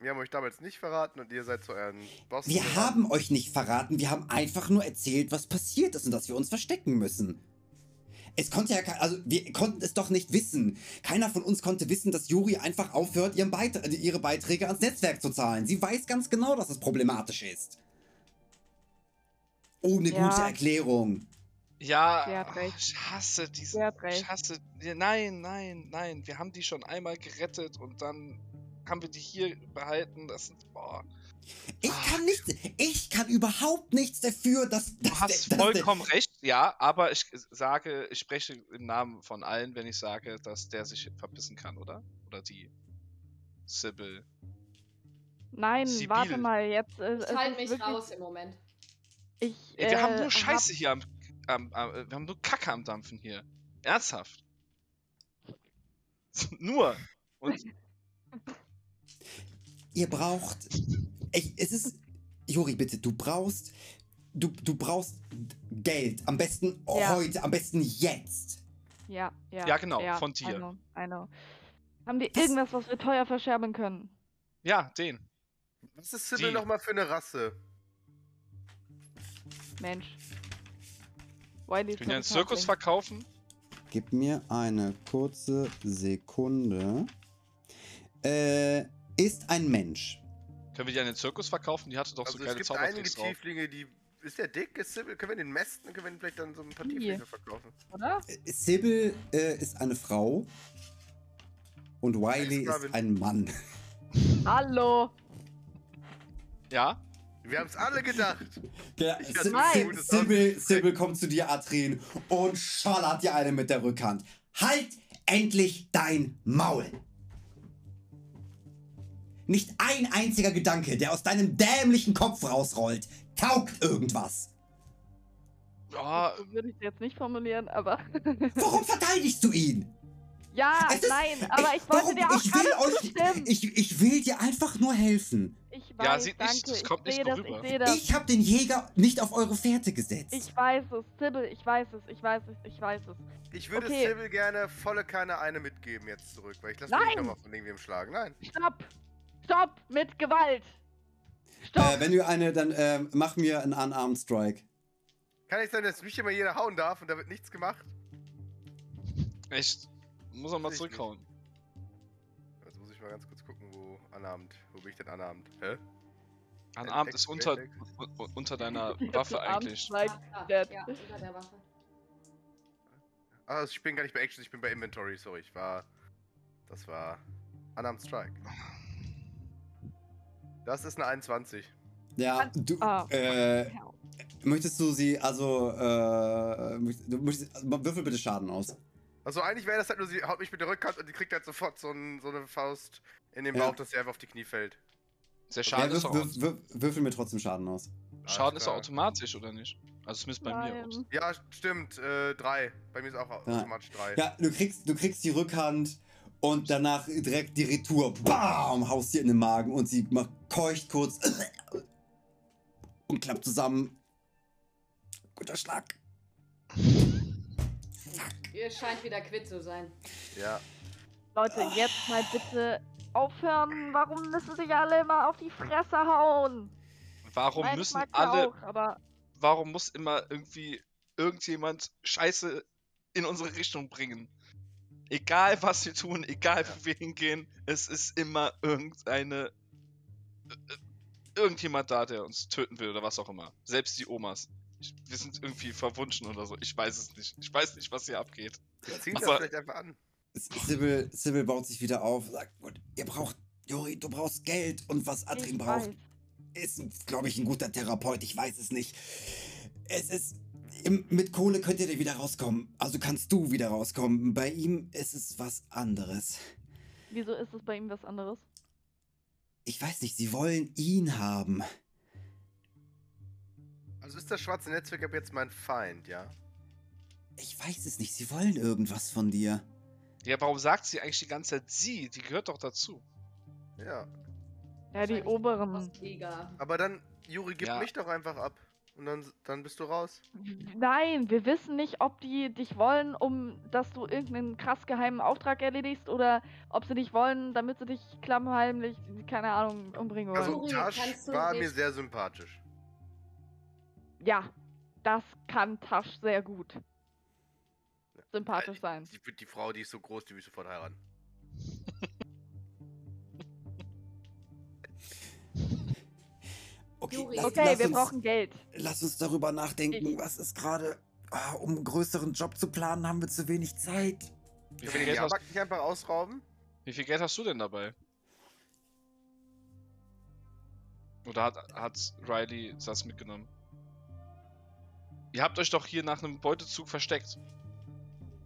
wir haben euch damals nicht verraten und ihr seid zu euren Boss. Wir gerannt. haben euch nicht verraten, wir haben einfach nur erzählt, was passiert ist und dass wir uns verstecken müssen. Es konnte ja, also wir konnten es doch nicht wissen. Keiner von uns konnte wissen, dass Juri einfach aufhört, ihren Beit äh, ihre Beiträge ans Netzwerk zu zahlen. Sie weiß ganz genau, dass es problematisch ist. Ohne Ja. gute Erklärung. Ja, ach, ich hasse diese. Ich hasse. Nein, nein, nein. Wir haben die schon einmal gerettet und dann haben wir die hier behalten. Das sind. Boah. Ich Ah. kann nichts, ich kann überhaupt nichts dafür, dass, Du dass hast der- dass vollkommen recht, ja, aber ich sage, ich spreche im Namen von allen, wenn ich sage, dass der sich verpissen kann, oder? Oder die. Sybil. Nein, Sibyl. warte mal, jetzt. Äh, Ich halte mich wirklich, raus im Moment. Ich, Ey, wir haben äh, nur hab- Scheiße hier am, am, am. Wir haben nur Kacke am Dampfen hier. Ernsthaft. nur. Und Ihr braucht. Ich, es ist. Juri, bitte, du brauchst. Du, du brauchst Geld. Am besten Ja. heute, am besten jetzt. Ja, ja. Ja, genau, von dir. I know, I know. Haben die Was? irgendwas, was wir teuer verscherben können? ja, den. Was ist Die- nochmal für eine Rasse? Mensch. Wiley Können wir einen Zirkus verkaufen? Gib mir eine kurze Sekunde. Äh, ist ein Mensch. Können wir die an den Zirkus verkaufen? Die hatte doch Also so es geile gibt einige Zaubertricks. Tieflinge, die. Ist der dick? Ist Sybil? Können wir den mästen? Können wir den vielleicht dann so ein paar? Tieflinge verkaufen? Oder? Äh, Sybil äh, ist eine Frau. Und Wiley ist ein Mann. Hallo. Ja? Wir haben es alle gedacht. Ja, Aussehen. Sybil kommt zu dir, Adrien, und schallert dir eine mit der Rückhand. Halt endlich dein Maul! Nicht ein einziger Gedanke, der aus deinem dämlichen Kopf rausrollt, taugt irgendwas. Ja, würde ich es jetzt nicht formulieren, aber. Warum verteidigst du ihn? ja, ist- nein, aber ich, wollte warum- dir auch ich will euch, ich, ich will dir einfach nur helfen. Ich Ja, weiß, sieht nicht- danke. das kommt ich nicht sehe so das, rüber. ich sehe das. Ich habe den Jäger nicht auf eure Fährte gesetzt. Ich weiß es, Sybil, ich weiß es, ich weiß es, ich weiß es. Ich würde Okay. Sybil gerne volle Kanne eine mitgeben jetzt zurück, weil ich lasse mich nicht nochmal von irgendwem schlagen. Nein. Stopp! Stopp mit Gewalt! Stopp! äh, wenn du eine, dann ähm, mach mir einen Unarmed Strike. Kann nicht sein, dass mich immer jeder hauen darf und da wird nichts gemacht? echt. Muss er mal Ich zurückhauen. Jetzt muss ich mal ganz kurz gucken, wo anabend. Wo bin ich denn anabend? Hä? Text, ist unter, unter deiner Waffe eigentlich. Ah, ja, unter der Waffe. Ah, ich bin gar nicht bei Action, ich bin bei Inventory, sorry. Ich war. Das war. Unarmed Strike. Das ist eine 21. Ja, du, Ah, äh, möchtest du sie, also, äh, du möchtest, also, würfel bitte Schaden aus. Also eigentlich wäre das halt nur, sie haut mich mit der Rückhand und die kriegt halt sofort so, ein, so eine Faust in den Ja. Bauch, dass sie einfach auf die Knie fällt. Der Ja, Schaden ist würf, würf, würf, würfel mir trotzdem Schaden aus. Schaden ist klar. automatisch, oder nicht? Also zumindest bei mir. Nein. Ja, stimmt, äh, drei. Bei mir ist auch automatisch drei. Ja, du kriegst, du kriegst die Rückhand und danach direkt die Retour. Bam! Haust dir in den Magen und sie macht, keucht kurz und klappt zusammen. Guter Schlag. Ihr scheint wieder quitt zu sein. Ja. Leute, jetzt mal bitte aufhören. Warum müssen sich alle immer auf die Fresse hauen? Warum Nein, müssen alle, Auch, aber warum muss immer irgendwie irgendjemand Scheiße in unsere Richtung bringen? Egal was wir tun, egal wo wir hingehen, es ist immer irgendeine. äh, Irgendjemand da, der uns töten will oder was auch immer. Selbst die Omas. Ich, wir sind irgendwie verwunschen oder so. Ich weiß es nicht. Ich weiß nicht, was hier abgeht. Wir ziehen das Aber- vielleicht einfach an. Sybil, Sybil baut sich wieder auf, sagt, gut, ihr braucht, Juri, du brauchst Geld und was Adrien braucht, ist, glaube ich, ein guter Therapeut, ich weiß es nicht. Es ist, im, mit Kohle könnt ihr da wieder rauskommen, also kannst du wieder rauskommen. Bei ihm ist es was anderes. Wieso ist es bei ihm was anderes? Ich weiß nicht, sie wollen ihn haben. Also ist das schwarze Netzwerk ab jetzt mein Feind, ja? Ich weiß es nicht, sie wollen irgendwas von dir. Ja, warum sagt sie eigentlich die ganze Zeit sie? Die gehört doch dazu. Ja. Ja, die oberen. Aber dann, Juri, gib Ja. mich doch einfach ab. Und dann, dann bist du raus. Nein, wir wissen nicht, ob die dich wollen, um dass du irgendeinen krass geheimen Auftrag erledigst oder ob sie dich wollen, damit sie dich klammheimlich, keine Ahnung, umbringen wollen. Also Tasch war mir sehr sympathisch. Ja, das kann Tasch sehr gut. Sympathisch Äh, sein. Die, die Frau, die ist so groß, die will ich sofort heiraten. Okay, Juri. lass, Okay, lass wir uns, brauchen Geld. Lass uns darüber nachdenken, Ich- was ist gerade. Ah, um einen größeren Job zu planen, haben wir zu wenig Zeit. Wie viel, Geld hast, nicht einfach ausrauben? wie viel Geld hast du denn dabei? Oder hat, hat Riley das mitgenommen? Ihr habt euch doch hier nach einem Beutezug versteckt.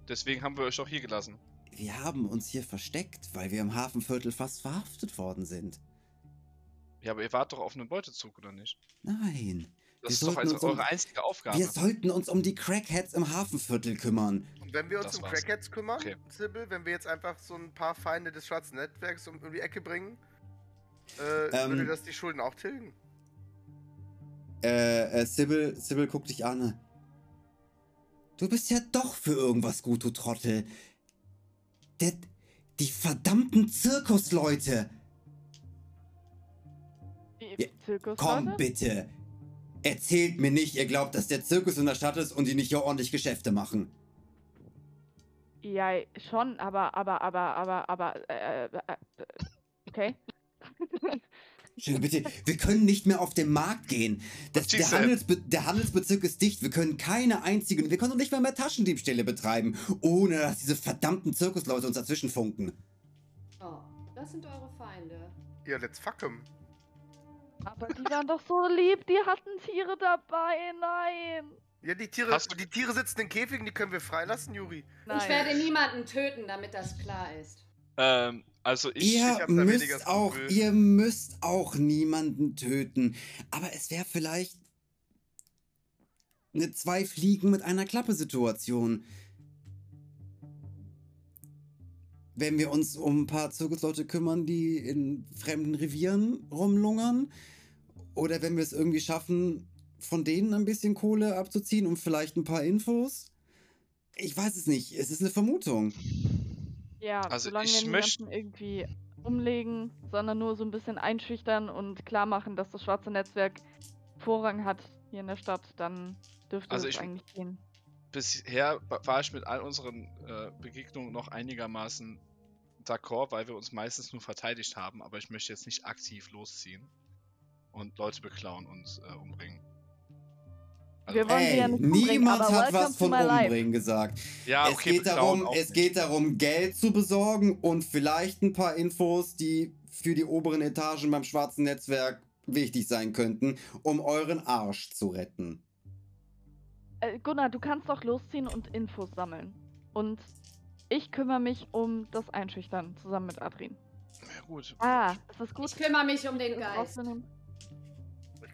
Deswegen haben wir euch doch hier gelassen. Wir haben uns hier versteckt, weil wir im Hafenviertel fast verhaftet worden sind. Ja, aber ihr wart doch auf einem Beutezug, oder nicht? Nein. Das Wir ist doch also uns um- eure einzige Aufgabe. Wir sollten uns um die Crackheads im Hafenviertel kümmern. Und wenn wir uns Das um war's. Crackheads kümmern, Okay. Sybil, wenn wir jetzt einfach so ein paar Feinde des schwarzen Netzwerks um, um die Ecke bringen, äh, Ähm. würde das die Schulden auch tilgen? Äh, äh, Sybil, Sybil, guck dich an. Du bist ja doch für irgendwas gut, du Trottel. Der, die verdammten Zirkusleute. Die Ja, Zirkus Komm, bitte. Erzählt mir nicht, ihr glaubt, dass der Zirkus in der Stadt ist und die nicht hier ordentlich Geschäfte machen. Ja, schon, aber, aber, aber, aber, aber, äh, äh, äh, okay. Schön, bitte. Wir können nicht mehr auf den Markt gehen. Das, der? Handelsbe der Handelsbezirk ist dicht. Wir können keine einzigen. Wir können auch nicht mal mehr Taschendiebstähle betreiben, ohne dass diese verdammten Zirkusleute uns dazwischen funken. Oh, das sind eure Feinde. Ja, let's fuck 'em. Aber die waren doch so lieb, die hatten Tiere dabei, nein. Ja, die Tiere, Hast du- die Tiere sitzen in Käfigen, die können wir freilassen, Juri. Nein. Ich werde niemanden töten, damit das klar ist. Ähm, also ich. Ihr weniger müsst auch, ihr müsst auch niemanden töten. Aber es wäre vielleicht eine zwei Fliegen mit einer Klappe Situation. Wenn wir uns um ein paar Zirkusleute kümmern, die in fremden Revieren rumlungern. Oder wenn wir es irgendwie schaffen, von denen ein bisschen Kohle abzuziehen und vielleicht ein paar Infos. Ich weiß es nicht. Es ist eine Vermutung. Ja, Also solange ich wir möcht- niemanden irgendwie umlegen, sondern nur so ein bisschen einschüchtern und klar machen, dass das schwarze Netzwerk Vorrang hat hier in der Stadt, dann dürfte Also es eigentlich gehen. bisher wa- war ich mit all unseren äh, Begegnungen noch einigermaßen d'accord, weil wir uns meistens nur verteidigt haben, aber ich möchte jetzt nicht aktiv losziehen und Leute beklauen und äh, umbringen. Also, Wir wollen sie ja Ey, nicht umbringen, niemand hat was von life. umbringen gesagt. ja, es, okay, geht beklauen darum, es nicht. geht darum, Geld zu besorgen und vielleicht ein paar Infos, die für die oberen Etagen beim schwarzen Netzwerk wichtig sein könnten, um euren Arsch zu retten. Äh, Gunnar, du kannst doch losziehen und Infos sammeln. Und ich kümmere mich um das Einschüchtern zusammen mit Adrin. Ja, gut. Ah, ist das gut? Ich kümmere mich um den Geist.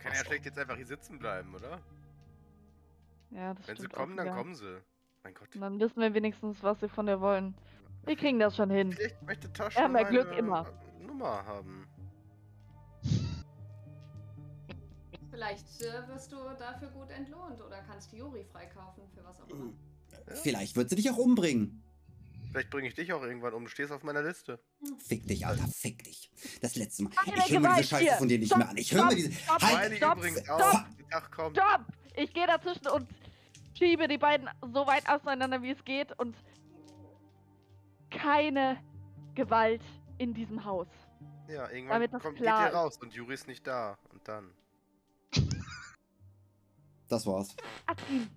Kann ja schlecht jetzt einfach hier sitzen bleiben, oder? Ja, das Wenn sie kommen, dann kommen sie. Mein Gott. Und dann wissen wir wenigstens, was sie von dir wollen. Wir kriegen das schon hin. Vielleicht möchte Taschen Ja, mehr Glück immer. Nummer haben. Vielleicht äh, wirst du dafür gut entlohnt oder kannst Juri freikaufen für was auch immer. Vielleicht wird sie dich auch umbringen. Vielleicht bringe ich dich auch irgendwann um. Du stehst auf meiner Liste. Fick dich, Alter, fick dich. Das letzte Mal. Ich höre mir diese Scheiße hier. von dir nicht Stopp, mehr an. Ich höre mir diese. stopp, Halt! Stopp, übrigens stopp. auch. Der Tag kommt. Stopp! Ich gehe dazwischen und schiebe die beiden so weit auseinander, wie es geht und keine Gewalt in diesem Haus. Ja, irgendwann Damit das kommt, geht klar ihr ist. raus und Juri ist nicht da. Und dann. Das war's. Adrin,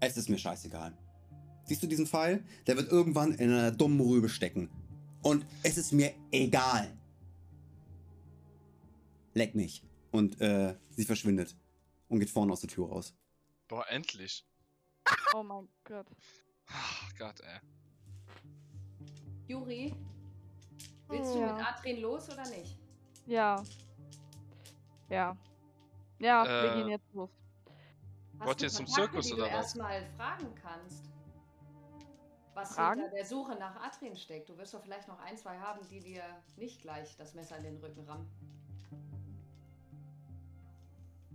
Es ist mir scheißegal. Siehst du diesen Pfeil? Der wird irgendwann in einer dummen Rübe stecken. Und es ist mir egal. Leck mich. Und äh, sie verschwindet. Und geht vorne aus der Tür raus. Boah, endlich. oh mein Gott. Ach Gott, ey. Juri, willst du Ja. mit Adrin los oder nicht? Ja. Ja. Ja, wir Äh, gehen jetzt los. Wollt du ihr zum Zirkus die oder du was? erstmal fragen kannst? Was Fragen? hinter der Suche nach Adrin steckt. Du wirst doch vielleicht noch ein, zwei haben, die dir nicht gleich das Messer in den Rücken rammen.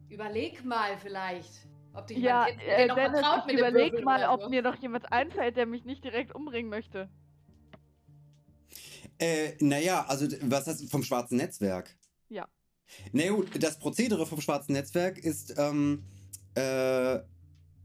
Überleg mal vielleicht, ob dich Ja, jemand kennt, der äh, noch Dennis, vertraut mit dem überleg Würfel mal, ob mir noch jemand einfällt, der mich nicht direkt umbringen möchte. Äh, naja, also was heißt vom schwarzen Netzwerk? Ja. Na gut, das Prozedere vom schwarzen Netzwerk ist ähm, äh,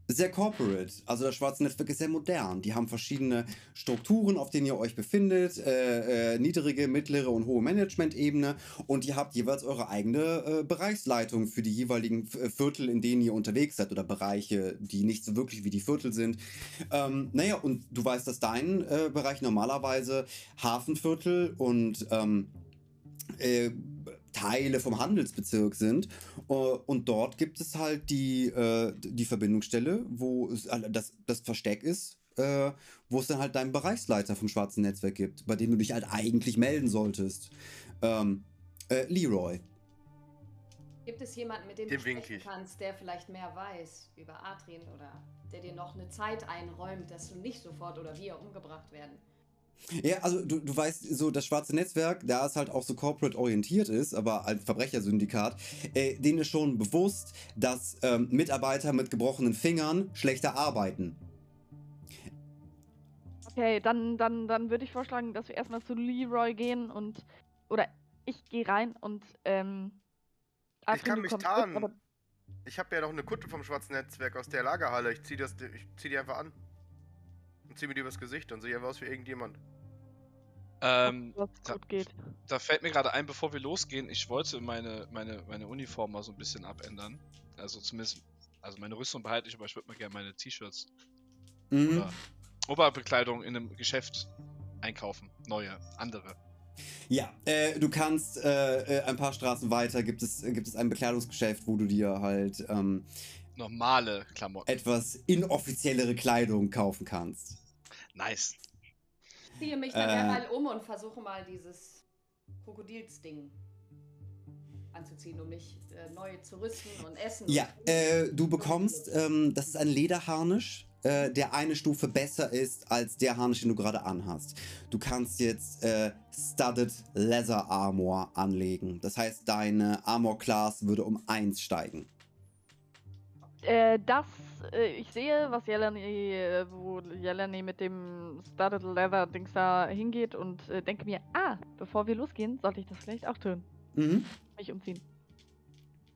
sehr corporate. Also das schwarze Netzwerk ist sehr modern. Die haben verschiedene Strukturen, auf denen ihr euch befindet. Äh, äh, niedrige, mittlere und hohe Management-Ebene. Und ihr habt jeweils eure eigene äh, Bereichsleitung für die jeweiligen V- Viertel, in denen ihr unterwegs seid. Oder Bereiche, die nicht so wirklich wie die Viertel sind. Ähm, naja, und du weißt, dass dein äh, Bereich normalerweise Hafenviertel und ähm, äh, Teile vom Handelsbezirk sind. Äh, und dort gibt es halt die, äh, die Verbindungsstelle, wo es, äh, das, das Versteck ist, wo es dann halt deinen Bereichsleiter vom schwarzen Netzwerk gibt, bei dem du dich halt eigentlich melden solltest. Ähm, äh, Leroy. Gibt es jemanden, mit dem, Dem du sprechen ich. kannst, der vielleicht mehr weiß über Adrien oder der dir noch eine Zeit einräumt, dass du nicht sofort oder wir umgebracht werden? Ja, also du, du weißt, so das schwarze Netzwerk, da es halt auch so corporate orientiert ist, aber ein Verbrechersyndikat, äh, denen ist schon bewusst, dass ähm, Mitarbeiter mit gebrochenen Fingern schlechter arbeiten. Okay, dann, dann, dann würde ich vorschlagen, dass wir erstmal zu Leroy gehen und. Oder ich gehe rein und. Ähm, Ich kann mich mit, tarnen. aber- Ich habe ja noch eine Kutte vom schwarzen Netzwerk aus der Lagerhalle. Ich zieh, das, ich zieh die einfach an. Und zieh mir die übers Gesicht. Dann sehe ich einfach aus wie irgendjemand. Ähm, was da- gut geht. da fällt mir gerade ein, bevor wir losgehen, ich wollte meine, meine, meine Uniform mal so ein bisschen abändern. Also zumindest, also meine Rüstung behalte ich, aber ich würde mal gerne meine T-Shirts Mhm. oder Oberbekleidung in einem Geschäft einkaufen. Neue, andere. Ja, äh, du kannst äh, äh, ein paar Straßen weiter gibt es, gibt es ein Bekleidungsgeschäft, wo du dir halt ähm, Normale Klamotten. etwas inoffiziellere Kleidung kaufen kannst. Nice. Ich ziehe mich dann Äh. derweil um und versuche mal dieses Krokodilsding anzuziehen, um mich äh, neu zu rüsten und essen. Ja, äh, du bekommst, ähm, das ist ein Lederharnisch, äh, der eine Stufe besser ist als der Harnisch, den du gerade anhast. Du kannst jetzt äh, Studded Leather Armor anlegen. Das heißt, deine Armor Class würde um 1 steigen. Äh, das, äh, ich sehe, was Jelani, äh, wo Jelani mit dem Studded Leather Dings da hingeht und äh, denke mir, ah, bevor wir losgehen, sollte ich das vielleicht auch tun. Mhm. Mich umziehen.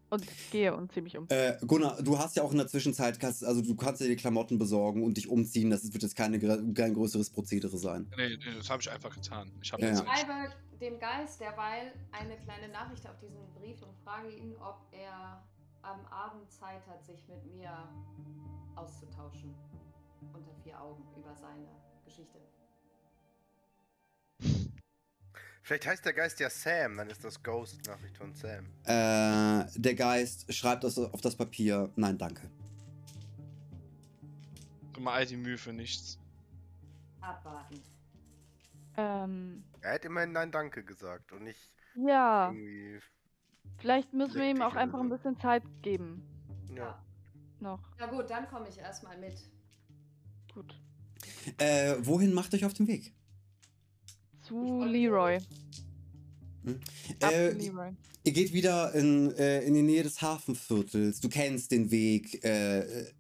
Und gehe und ziehe mich um. Äh, Gunnar, du hast ja auch in der Zwischenzeit, also du kannst dir die Klamotten besorgen und dich umziehen. Das wird jetzt keine, kein größeres Prozedere sein. Nee, nee das habe ich einfach getan. Ich habe ja. Ich schreibe dem Geist derweil eine kleine Nachricht auf diesen Brief und frage ihn, ob er am Abend Zeit hat, sich mit mir auszutauschen. Unter vier Augen über seine Geschichte. Vielleicht heißt der Geist ja Sam. Dann ist das Ghost-Nachricht von Sam. Äh, der Geist schreibt das auf das Papier. Nein, danke. immer all die Mühe für nichts. Abwarten. Ähm, Er hat immerhin Nein Danke gesagt und nicht ja, irgendwie. Vielleicht müssen wir ihm auch einfach ein bisschen Zeit geben. Ja. Noch. Na gut, dann komme ich erstmal mit. Gut. Äh, wohin macht euch auf den Weg? Zu Leroy. Ab Äh, zu Leroy. Ihr geht wieder in, äh, in die Nähe des Hafenviertels. Du kennst den Weg äh,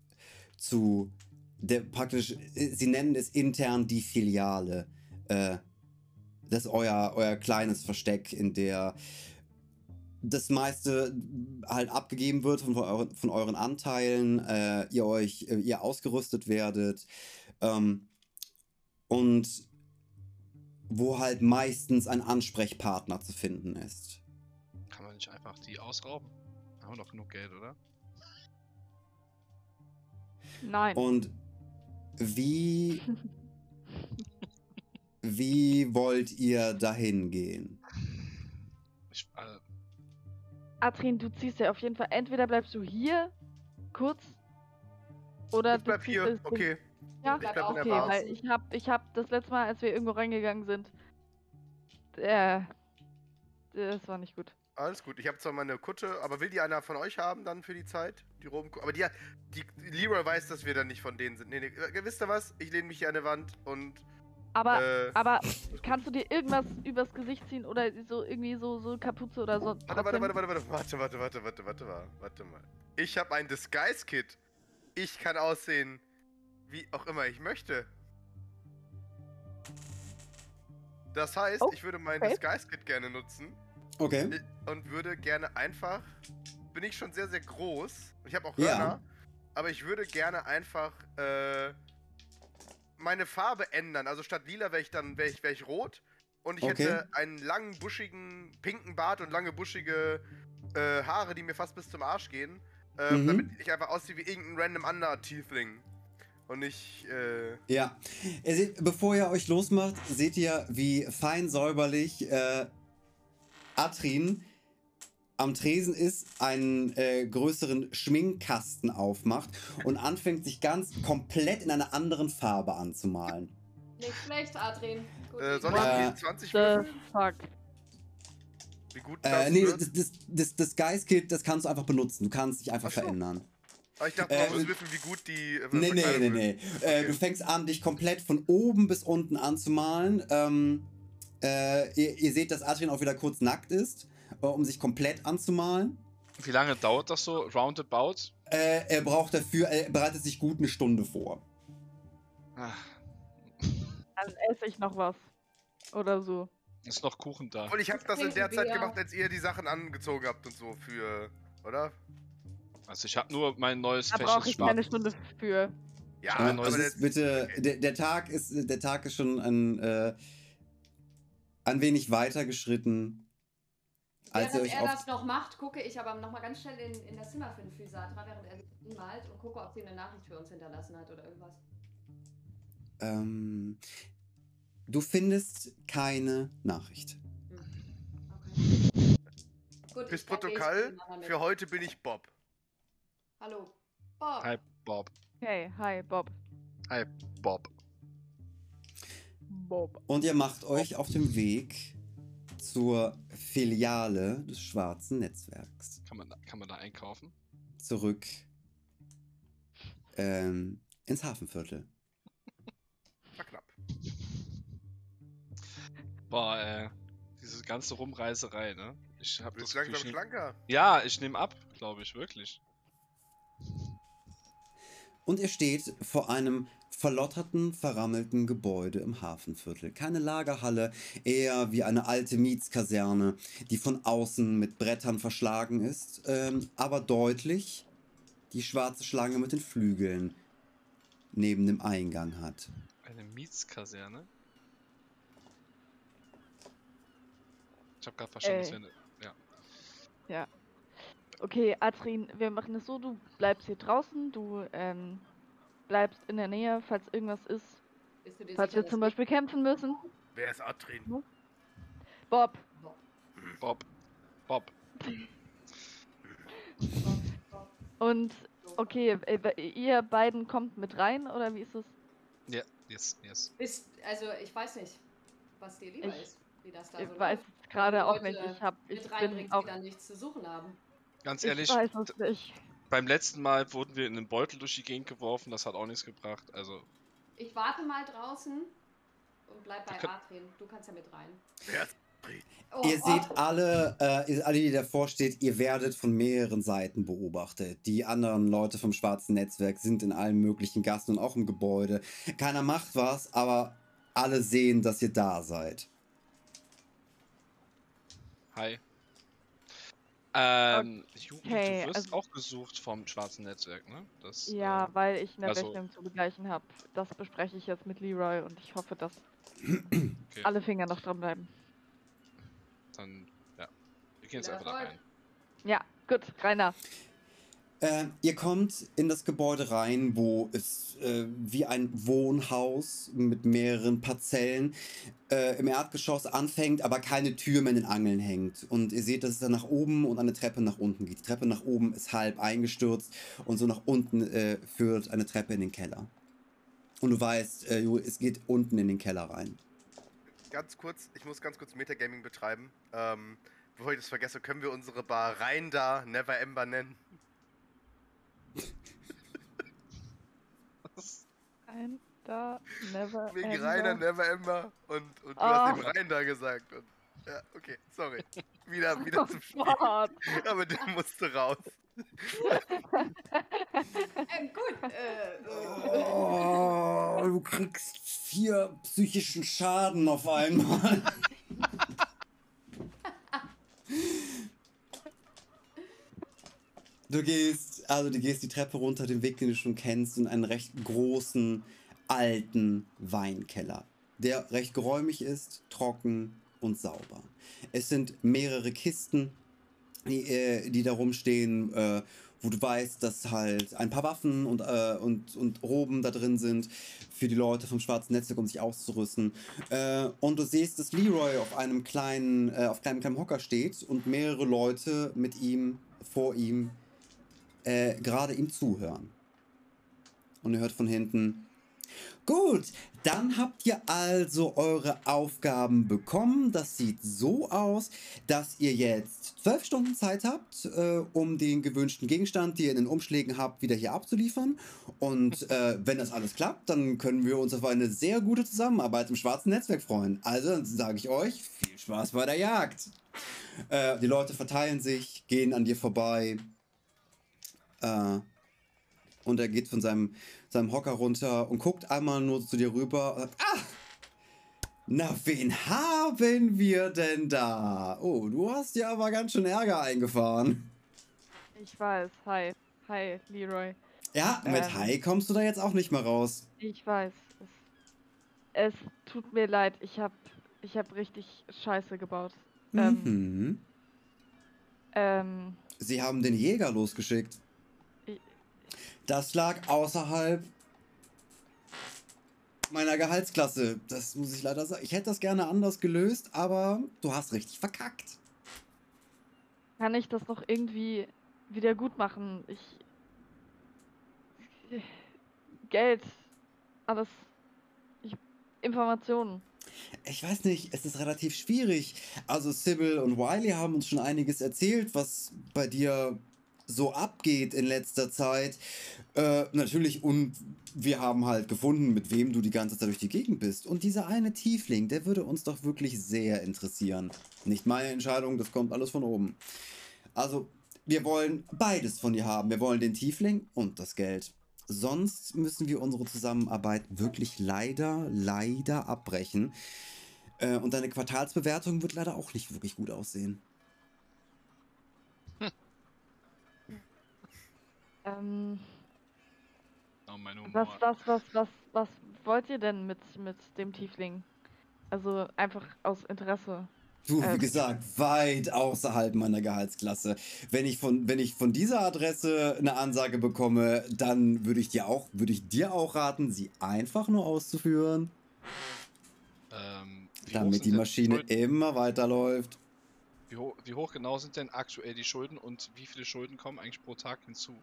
zu der praktisch, äh, sie nennen es intern die Filiale. Äh, das ist euer, euer kleines Versteck, in der das meiste halt abgegeben wird von, euren, von euren Anteilen, äh, ihr euch, äh, ihr ausgerüstet werdet. Ähm, und wo halt meistens ein Ansprechpartner zu finden ist. Kann man nicht einfach die ausrauben? Haben wir doch genug Geld, oder? Nein. Und wie. wie wollt ihr dahin gehen? Adrien, du ziehst ja auf jeden Fall. Entweder bleibst du hier kurz oder Ich bleib hier. Okay. Ja, Ich bleib der okay, weil ich hab, ich hab das letzte Mal, als wir irgendwo reingegangen sind, äh, das war nicht gut. Alles gut. Ich habe zwar meine Kutte, aber will die einer von euch haben dann für die Zeit? Die Robenkutte. Aber die, die Leroy weiß, dass wir dann nicht von denen sind. Nee, nee. äh, Wisst ihr was? Ich lehne mich hier an die Wand und Aber, Äh, aber kannst du dir irgendwas übers Gesicht ziehen oder so irgendwie so, so Kapuze oder so? Warte, warte, warte, warte, warte, warte, warte, warte, warte, warte, mal, warte mal. Ich habe ein Disguise-Kit. Ich kann aussehen, wie auch immer ich möchte. Das heißt, Oh, ich würde mein okay. Disguise-Kit gerne nutzen Okay. und würde gerne einfach. Bin ich schon sehr, sehr groß. Ich habe auch Ja. Hörner. Aber ich würde gerne einfach äh, meine Farbe ändern. Also statt lila wäre ich dann wäre ich, wär ich rot. Und ich Okay. hätte einen langen, buschigen, pinken Bart und lange, buschige äh, Haare, die mir fast bis zum Arsch gehen. Ähm, Mhm. Damit ich einfach aussehe wie irgendein random anderer Tiefling. Und nicht, äh, Ja. Ihr seht, bevor ihr euch losmacht, seht ihr, wie fein säuberlich äh, Atrin am Tresen ist, einen äh, größeren Schminkkasten aufmacht und anfängt, sich ganz komplett in einer anderen Farbe anzumalen. Nicht schlecht, Adrian. Gut. äh soll Äh, ich die 20 The würfeln? fuck. Wie gut Äh, das nee, wird? das, das, das, das Geist-Kit, das kannst du einfach benutzen. Du kannst dich einfach Ach so. verändern. Aber ich dachte, äh, man muss wissen, wie gut die. äh, Nee, nee, nee, nee. Äh, Okay. du fängst an, dich komplett von oben bis unten anzumalen. Ähm, äh, ihr, ihr seht, dass Adrian auch wieder kurz nackt ist, äh, um sich komplett anzumalen. Wie lange dauert das so? Roundabout? Äh, er braucht dafür, er bereitet sich gut eine Stunde vor. Ah, Dann esse ich noch was. Oder so. ist noch Kuchen da. Obwohl, ich habe das in der Zeit gemacht, als ihr die Sachen angezogen habt und so für. Oder? Also ich habe nur mein neues Da brauche ich keine Schwarz. Stunde für. Ja, Ja, Äh, aber also ist bitte, der, der Tag ist, der Tag ist schon ein, äh, ein wenig weiter geschritten, Während euch er das noch macht, gucke ich aber nochmal ganz schnell in, in das Zimmer für Physatra, während er ihn malt und gucke, ob sie eine Nachricht für uns hinterlassen hat oder irgendwas. Ähm, du findest keine Nachricht. Okay. Gut, fürs Protokoll, für heute bin ich Bob. Hallo. Bob. Hi, Bob. Hey, hi, Bob. Hi, Bob. Bob. Und ihr macht euch auf dem Weg zur Filiale des schwarzen Netzwerks. Kann man, da- kann man da einkaufen? Zurück ähm, ins Hafenviertel. War knapp. Boah, äh, diese ganze Rumreiserei, ne? Ich hab das Gefühl, langsam nehm- schlanker. Ja, ich nehme ab, glaube ich, wirklich. Und ihr steht vor einem verlotterten, verrammelten Gebäude im Hafenviertel. Keine Lagerhalle, eher wie eine alte Mietskaserne, die von außen mit Brettern verschlagen ist, ähm, aber deutlich die schwarze Schlange mit den Flügeln neben dem Eingang hat. Eine Mietskaserne? Ich habe gerade verstanden, das Ey. wäre eine... Okay, Adrin, wir machen es so, du bleibst hier draußen, du ähm, bleibst in der Nähe, falls irgendwas ist. Bist du dir Falls sicher, wir zum Beispiel kämpfen müssen. Wer ist Adrin? Bob, Bob. Bob. und okay, äh, ihr beiden kommt mit rein oder wie ist es? Ja, yes, yes. Ist, also ich weiß nicht, was dir lieber Ich- ist, wie das da Ich so weiß läuft. es gerade auch nicht. Ich hab, ich Mit bin auch, die dann nichts zu suchen haben. Ganz ich ehrlich, weiß es nicht. Beim letzten Mal wurden wir in einen Beutel durch die Gegend geworfen, das hat auch nichts gebracht. Also, Ich warte mal draußen und bleib bei Adrian. Du kannst ja mit rein. Adrin? Oh, Ihr oh, seht alle, äh, ihr- alle, die davor steht, ihr werdet von mehreren Seiten beobachtet. Die anderen Leute vom schwarzen Netzwerk sind in allen möglichen Gassen und auch im Gebäude. Keiner macht was, aber alle sehen, dass ihr da seid. hi. Ähm, Okay, du wirst also- auch gesucht vom schwarzen Netzwerk, ne? Das, Ja, äh, weil ich eine also- Rechnung zu begleichen habe. Das bespreche ich jetzt mit Leroy und ich hoffe, dass alle Finger noch dran bleiben. dann, ja. Wir gehen jetzt einfach da rein. Ja, gut, Rainer. Äh, ihr kommt in das Gebäude rein, wo es äh, wie ein Wohnhaus mit mehreren Parzellen äh, im Erdgeschoss anfängt, aber keine Tür mehr in den Angeln hängt. Und ihr seht, dass es dann nach oben und eine Treppe nach unten geht. Die Treppe nach oben ist halb eingestürzt und so nach unten äh, führt eine Treppe in den Keller. Und du weißt, äh, es geht unten in den Keller rein. Ganz kurz, ich muss ganz kurz Metagaming betreiben. Ähm, bevor ich das vergesse, können wir unsere Bar rein da Never Ember nennen? Ein Da, never Wegen ever. Rainer Never Ember und, und du Ah. hast dem Rein da gesagt. Und, ja, okay, sorry. Wieder, wieder Oh zum Spiel. Gott. Aber der musste raus. Ähm, gut, äh, Oh, du kriegst vier psychischen Schaden auf einmal. Du gehst, also du gehst die Treppe runter, den Weg, den du schon kennst, in einen recht großen, alten Weinkeller, der recht geräumig ist, trocken und sauber. Es sind mehrere Kisten, die, äh, die da rumstehen, äh, wo du weißt, dass halt ein paar Waffen und, äh, und, und Roben da drin sind für die Leute vom schwarzen Netzwerk, um sich auszurüsten. Äh, und du siehst, dass Leroy auf einem kleinen, äh, auf kleinem, kleinen Hocker steht und mehrere Leute mit ihm, vor ihm, äh, gerade ihm zuhören. Und ihr hört von hinten, Gut, dann habt ihr also eure Aufgaben bekommen. Das sieht so aus, dass ihr jetzt zwölf Stunden Zeit habt, äh, um den gewünschten Gegenstand, den ihr in den Umschlägen habt, wieder hier abzuliefern. Und äh, wenn das alles klappt, dann können wir uns auf eine sehr gute Zusammenarbeit im schwarzen Netzwerk freuen. Also dann sage ich euch, viel Spaß bei der Jagd. Äh, die Leute verteilen sich, gehen an dir vorbei. Äh, und er geht von seinem, seinem Hocker runter und guckt einmal nur zu dir rüber und sagt, ah, na, wen haben wir denn da? Oh, du hast ja aber ganz schön Ärger eingefahren. Ich weiß. Hi. Hi, Leroy. Ja, mit Ähm. Hai kommst du da jetzt auch nicht mehr raus. Ich weiß. Es, es tut mir leid. Ich hab, ich hab richtig Scheiße gebaut. Ähm, Mhm. ähm, Sie haben den Jäger losgeschickt. Das lag außerhalb meiner Gehaltsklasse. Das muss ich leider sagen. Ich hätte das gerne anders gelöst, aber du hast richtig verkackt. kann ich das noch irgendwie wieder gut machen? Ich. Geld. Alles. Ich, Informationen. Ich weiß nicht, es ist relativ schwierig. Also Sybil und Wiley haben uns schon einiges erzählt, was bei dir so abgeht in letzter Zeit. Äh, natürlich, und wir haben halt gefunden, mit wem du die ganze Zeit durch die Gegend bist. Und dieser eine Tiefling, der würde uns doch wirklich sehr interessieren. Nicht meine Entscheidung, das kommt alles von oben. Also, wir wollen beides von dir haben. Wir wollen den Tiefling und das Geld. Sonst müssen wir unsere Zusammenarbeit wirklich leider, leider abbrechen. Äh, und deine Quartalsbewertung wird leider auch nicht wirklich gut aussehen. Ähm, Oh, mein Humor. was, was, was, was, was wollt ihr denn mit, mit dem Tiefling? Also einfach aus Interesse. Du, wie Ähm. gesagt, weit außerhalb meiner Gehaltsklasse. Wenn ich von, wenn ich von dieser Adresse eine Ansage bekomme, dann würde ich dir auch, würde ich dir auch raten, sie einfach nur auszuführen, Ähm, damit die Maschine immer weiterläuft. Wie hoch, wie hoch genau sind denn aktuell die Schulden und wie viele Schulden kommen eigentlich pro Tag hinzu?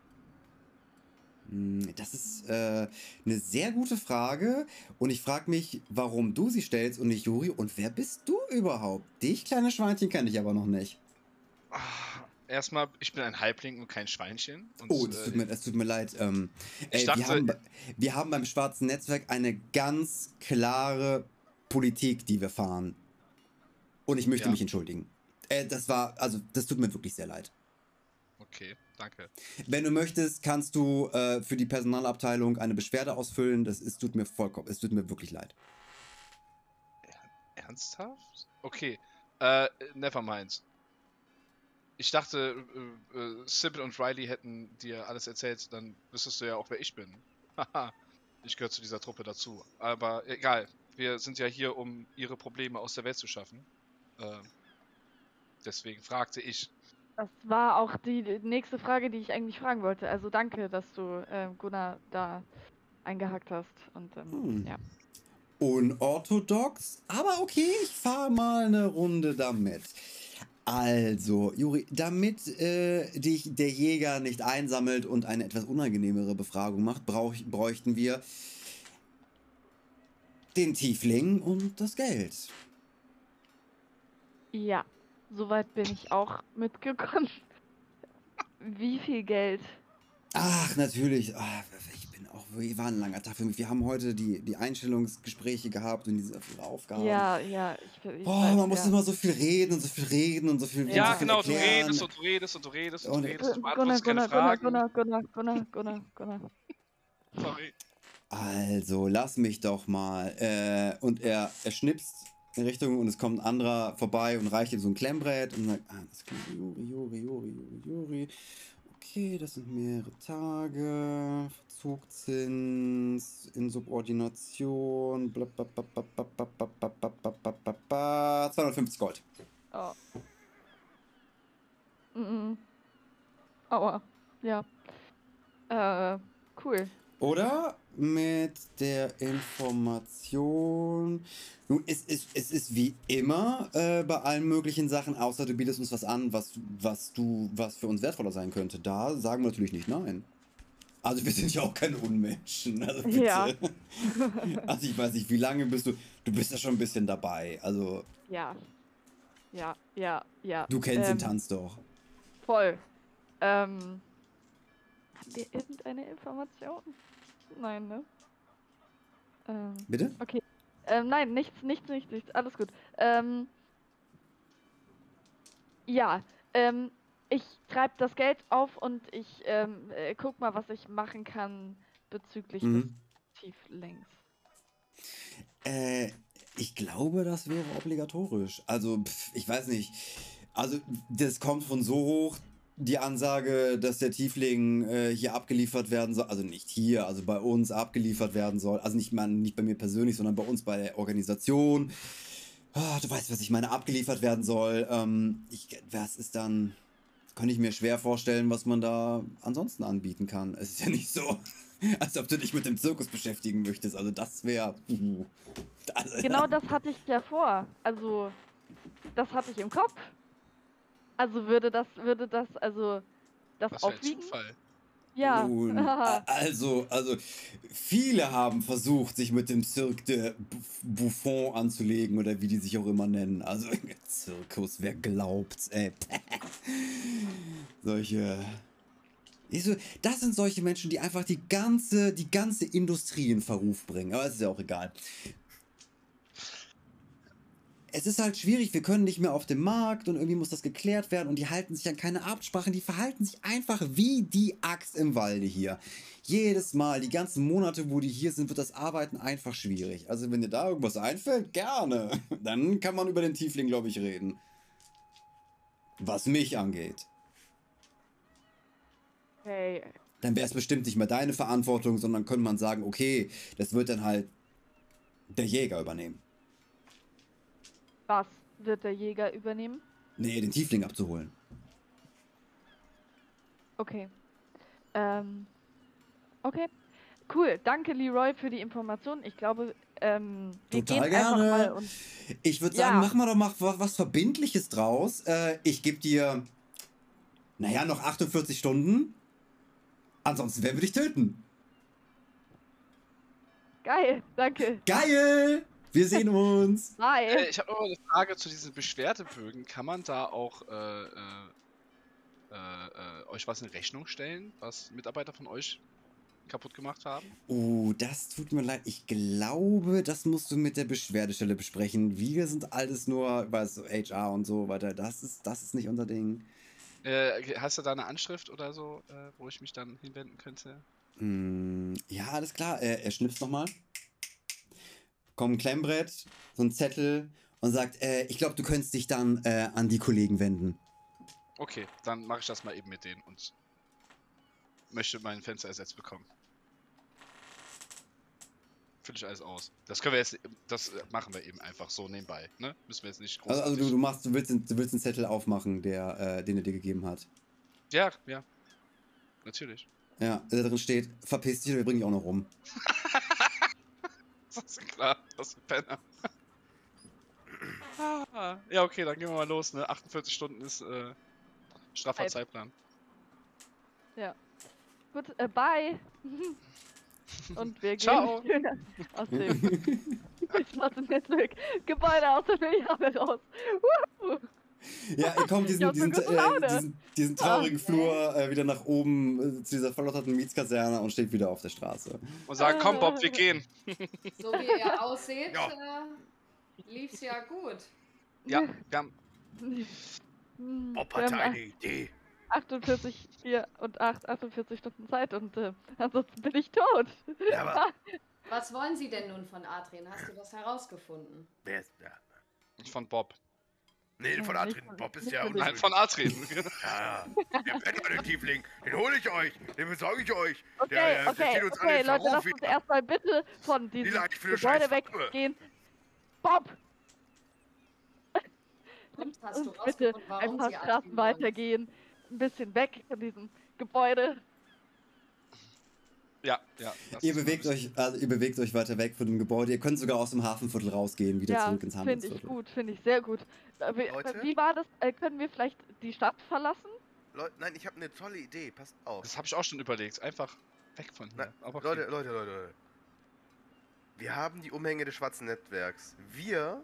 Hm, Das ist äh, eine sehr gute Frage und ich frage mich, warum du sie stellst und nicht Juri und wer bist du überhaupt? Dich, kleine Schweinchen, kenne ich aber noch nicht. Ah, Erstmal, ich bin ein Halbling und kein Schweinchen. Und, Oh, das tut äh, mir, das tut mir leid. Ähm, ey, wir, dachte- haben, be- wir haben beim Schwarzen Netzwerk eine ganz klare Politik, die wir fahren. Und ich möchte Ja. mich entschuldigen. Äh, das war, also, das tut mir wirklich sehr leid. Okay, danke. Wenn du möchtest, kannst du äh, für die Personalabteilung eine Beschwerde ausfüllen. Das ist, tut mir vollkommen, es tut mir wirklich leid. Ernsthaft? Okay, äh, nevermind. Ich dachte, äh, äh, Sybil und Riley hätten dir alles erzählt, dann wüsstest du ja auch, wer ich bin. Haha, ich gehöre zu dieser Truppe dazu. Aber egal, wir sind ja hier, um ihre Probleme aus der Welt zu schaffen. Äh, deswegen fragte ich. Das war auch die nächste Frage, die ich eigentlich fragen wollte. Also danke, dass du äh, Gunnar da eingehackt hast. Und ähm, Hm. ja. Unorthodox, aber okay, ich fahre mal eine Runde damit. Also, Juri, damit äh, dich der Jäger nicht einsammelt und eine etwas unangenehmere Befragung macht, brauch, bräuchten wir den Tiefling und das Geld. Ja, soweit bin ich auch mitgekommen. Wie viel Geld? Ach, natürlich. Ah, ich bin auch wir waren ein langer Tag für mich. Wir haben heute die, die Einstellungsgespräche gehabt und diese Aufgaben. Ja, ja, ich, ich Boah, weiß, man muss ja. immer so viel reden und so viel reden und so viel, Ja, Ja, so viel genau, du erklären. redest und du redest und du redest und Und- du redest. Du Gunnar, Gunnar, Gunnar. Gunnar, Gunnar, Gunnar, Gunnar, Gunnar. Sorry. Also, lass mich doch mal. Äh, und er, er schnipst in Richtung und es kommt ein anderer vorbei und reicht ihm so ein Klemmbrett und sagt, ah, das klingt Juri, Juri, Juri, Juri, Juri. Okay, das sind mehrere Tage. Verzugszins in Subordination. Blab, blab, blab, blab, blab, blab, blab, blab, blab, blab, blab, blab, 250 Gold. Oh. Mhm. Aua. Ja. Äh, cool. Oder mit der Information. Nun, es ist, es ist wie immer äh, bei allen möglichen Sachen, außer du bietest uns was an, was, was du, was für uns wertvoller sein könnte. Da sagen wir natürlich nicht nein. Also wir sind ja auch keine Unmenschen. Also bitte. Ja. Also ich weiß nicht, wie lange bist du. Du bist ja schon ein bisschen dabei. Also Ja. Ja, ja, ja. du kennst ähm, den Tanz doch. Voll. Ähm. Haben wir irgendeine Information? Nein, ne? Ähm. Bitte? Ähm, nein, nichts, nichts, nichts, nichts. Alles gut. Ähm, ja, ähm, ich treibe das Geld auf und ich ähm, äh, guck mal, was ich machen kann bezüglich Mhm. des Tieflings. Äh, ich glaube, das wäre obligatorisch. Also, pf, ich weiß nicht. Also, das kommt von so hoch, die Ansage, dass der Tiefling äh, hier abgeliefert werden soll. Also nicht hier, also bei uns abgeliefert werden soll. Also nicht, man, nicht bei mir persönlich, sondern bei uns bei der Organisation. Ah, du weißt, was ich meine, abgeliefert werden soll. Ähm, ich, was ist dann. Könnte ich mir schwer vorstellen, was man da ansonsten anbieten kann. Es ist ja nicht so, als ob du dich mit dem Zirkus beschäftigen möchtest. Also das wäre. Uh, Genau das hatte ich ja vor. Also, das hatte ich im Kopf. Also würde das, würde das, also, das Was für ein aufwiegen? Zufall. Ja. Nun, also, also, viele haben versucht, sich mit dem Cirque de Buff- Buffon anzulegen oder wie die sich auch immer nennen. Also, Zirkus, wer glaubt's, ey. Solche. Das sind solche Menschen, die einfach die ganze, die ganze Industrie in Verruf bringen. Aber es ist ja auch egal. Es ist halt schwierig, wir können nicht mehr auf dem Markt und irgendwie muss das geklärt werden und die halten sich an keine Absprachen, die verhalten sich einfach wie die Axt im Walde hier. Jedes Mal, die ganzen Monate, wo die hier sind, wird das Arbeiten einfach schwierig. Also wenn dir da irgendwas einfällt, gerne. Dann kann man über den Tiefling, glaube ich, reden. Was mich angeht. Hey, Dann wäre es bestimmt nicht mehr deine Verantwortung, sondern könnte man sagen, okay, das wird dann halt der Jäger übernehmen. Was wird der Jäger übernehmen? Nee, den Tiefling abzuholen. Okay. Ähm. Okay. Cool. Danke, Leroy, für die Information. Ich glaube, ähm, wir Total gehen einfach gerne. mal und. Ich würde Ja. sagen, mach mal doch mal was, was Verbindliches draus. Äh, ich gebe dir, naja, noch 48 Stunden. Ansonsten werden wir dich töten. Geil, danke. Geil! Wir sehen uns. Bye. Äh, ich habe noch mal eine Frage zu diesen Beschwerdebögen. Kann man da auch äh, äh, äh, äh, euch was in Rechnung stellen, was Mitarbeiter von euch kaputt gemacht haben? Oh, das tut mir leid. Ich glaube, das musst du mit der Beschwerdestelle besprechen. Wir sind alles nur, weißt du, HR und so weiter. Das ist, das ist nicht unser Ding. Äh, hast du da eine Anschrift oder so, äh, wo ich mich dann hinwenden könnte? Hm, ja, alles klar. Er, er schnipst nochmal. Kommt ein Klemmbrett, so ein Zettel und sagt, äh, ich glaube, du könntest dich dann äh, an die Kollegen wenden. Okay, dann mache ich das mal eben mit denen und möchte mein Fenster ersetzt bekommen. Fülle ich alles aus. Das können wir jetzt, das machen wir eben einfach so nebenbei, ne? Müssen wir jetzt nicht Also, also du, du machst, du willst, den- du willst einen Zettel aufmachen, der, äh, den er dir gegeben hat. Ja, ja. Natürlich. Ja, da drin steht, verpiss dich, wir bringen dich auch noch rum. Das ist klar, das ist ein Penner. Ah, ja, okay, dann gehen wir mal los, ne? 48 Stunden ist äh, straffer Zeit. Zeitplan. Gut, äh, bye. Und wir gehen Ciao. aus dem geschlossenen Netzwerk Gebäude aus der Filiale raus. Wuhu. Ja, ihr kommt diesen, diesen, äh, diesen, diesen traurigen Okay. Flur äh, wieder nach oben äh, zu dieser verlotterten Mietskaserne und steht wieder auf der Straße. Und sagen, komm Bob, wir gehen. So wie ihr aussieht, Ja. äh, lief's ja gut. Ja, wir haben, Hm, Bob hatte eine Idee. 48, 4 und 8, 48 Stunden Zeit und äh, ansonsten bin ich tot. Ja, aber Was wollen Sie denn nun von Adrian? Hast du das herausgefunden? wer ist. Ja. von Bob. Nee, von von- Bob ist ja unschuldig. von Adrian. Ja, ja. Der Bettdetektivling, den hole ich euch. Den besorge ich euch. Okay, der, der, der okay, zieht uns okay, alle in Leute, Verruf lasst uns erstmal bitte von diesem Gebäude weggehen. Bob, du uns bitte ein paar Straßen weitergehen. Ein bisschen weg von diesem Gebäude. Ja, ja. Ihr bewegt euch, also ihr bewegt euch weiter weg von dem Gebäude. Ihr könnt sogar aus dem Hafenviertel rausgehen, wieder ja, zurück ins finde ich Handelsviertel. gut, finde ich sehr gut. Äh, Wie, Leute? wie war das? Äh, können wir vielleicht die Stadt verlassen? Leute, nein, ich habe eine tolle Idee. Passt auf. Das habe ich auch schon überlegt. Einfach weg von hier. Na, Aber okay. Leute, Leute, Leute, Leute. Wir haben die Umhänge des schwarzen Netzwerks. Wir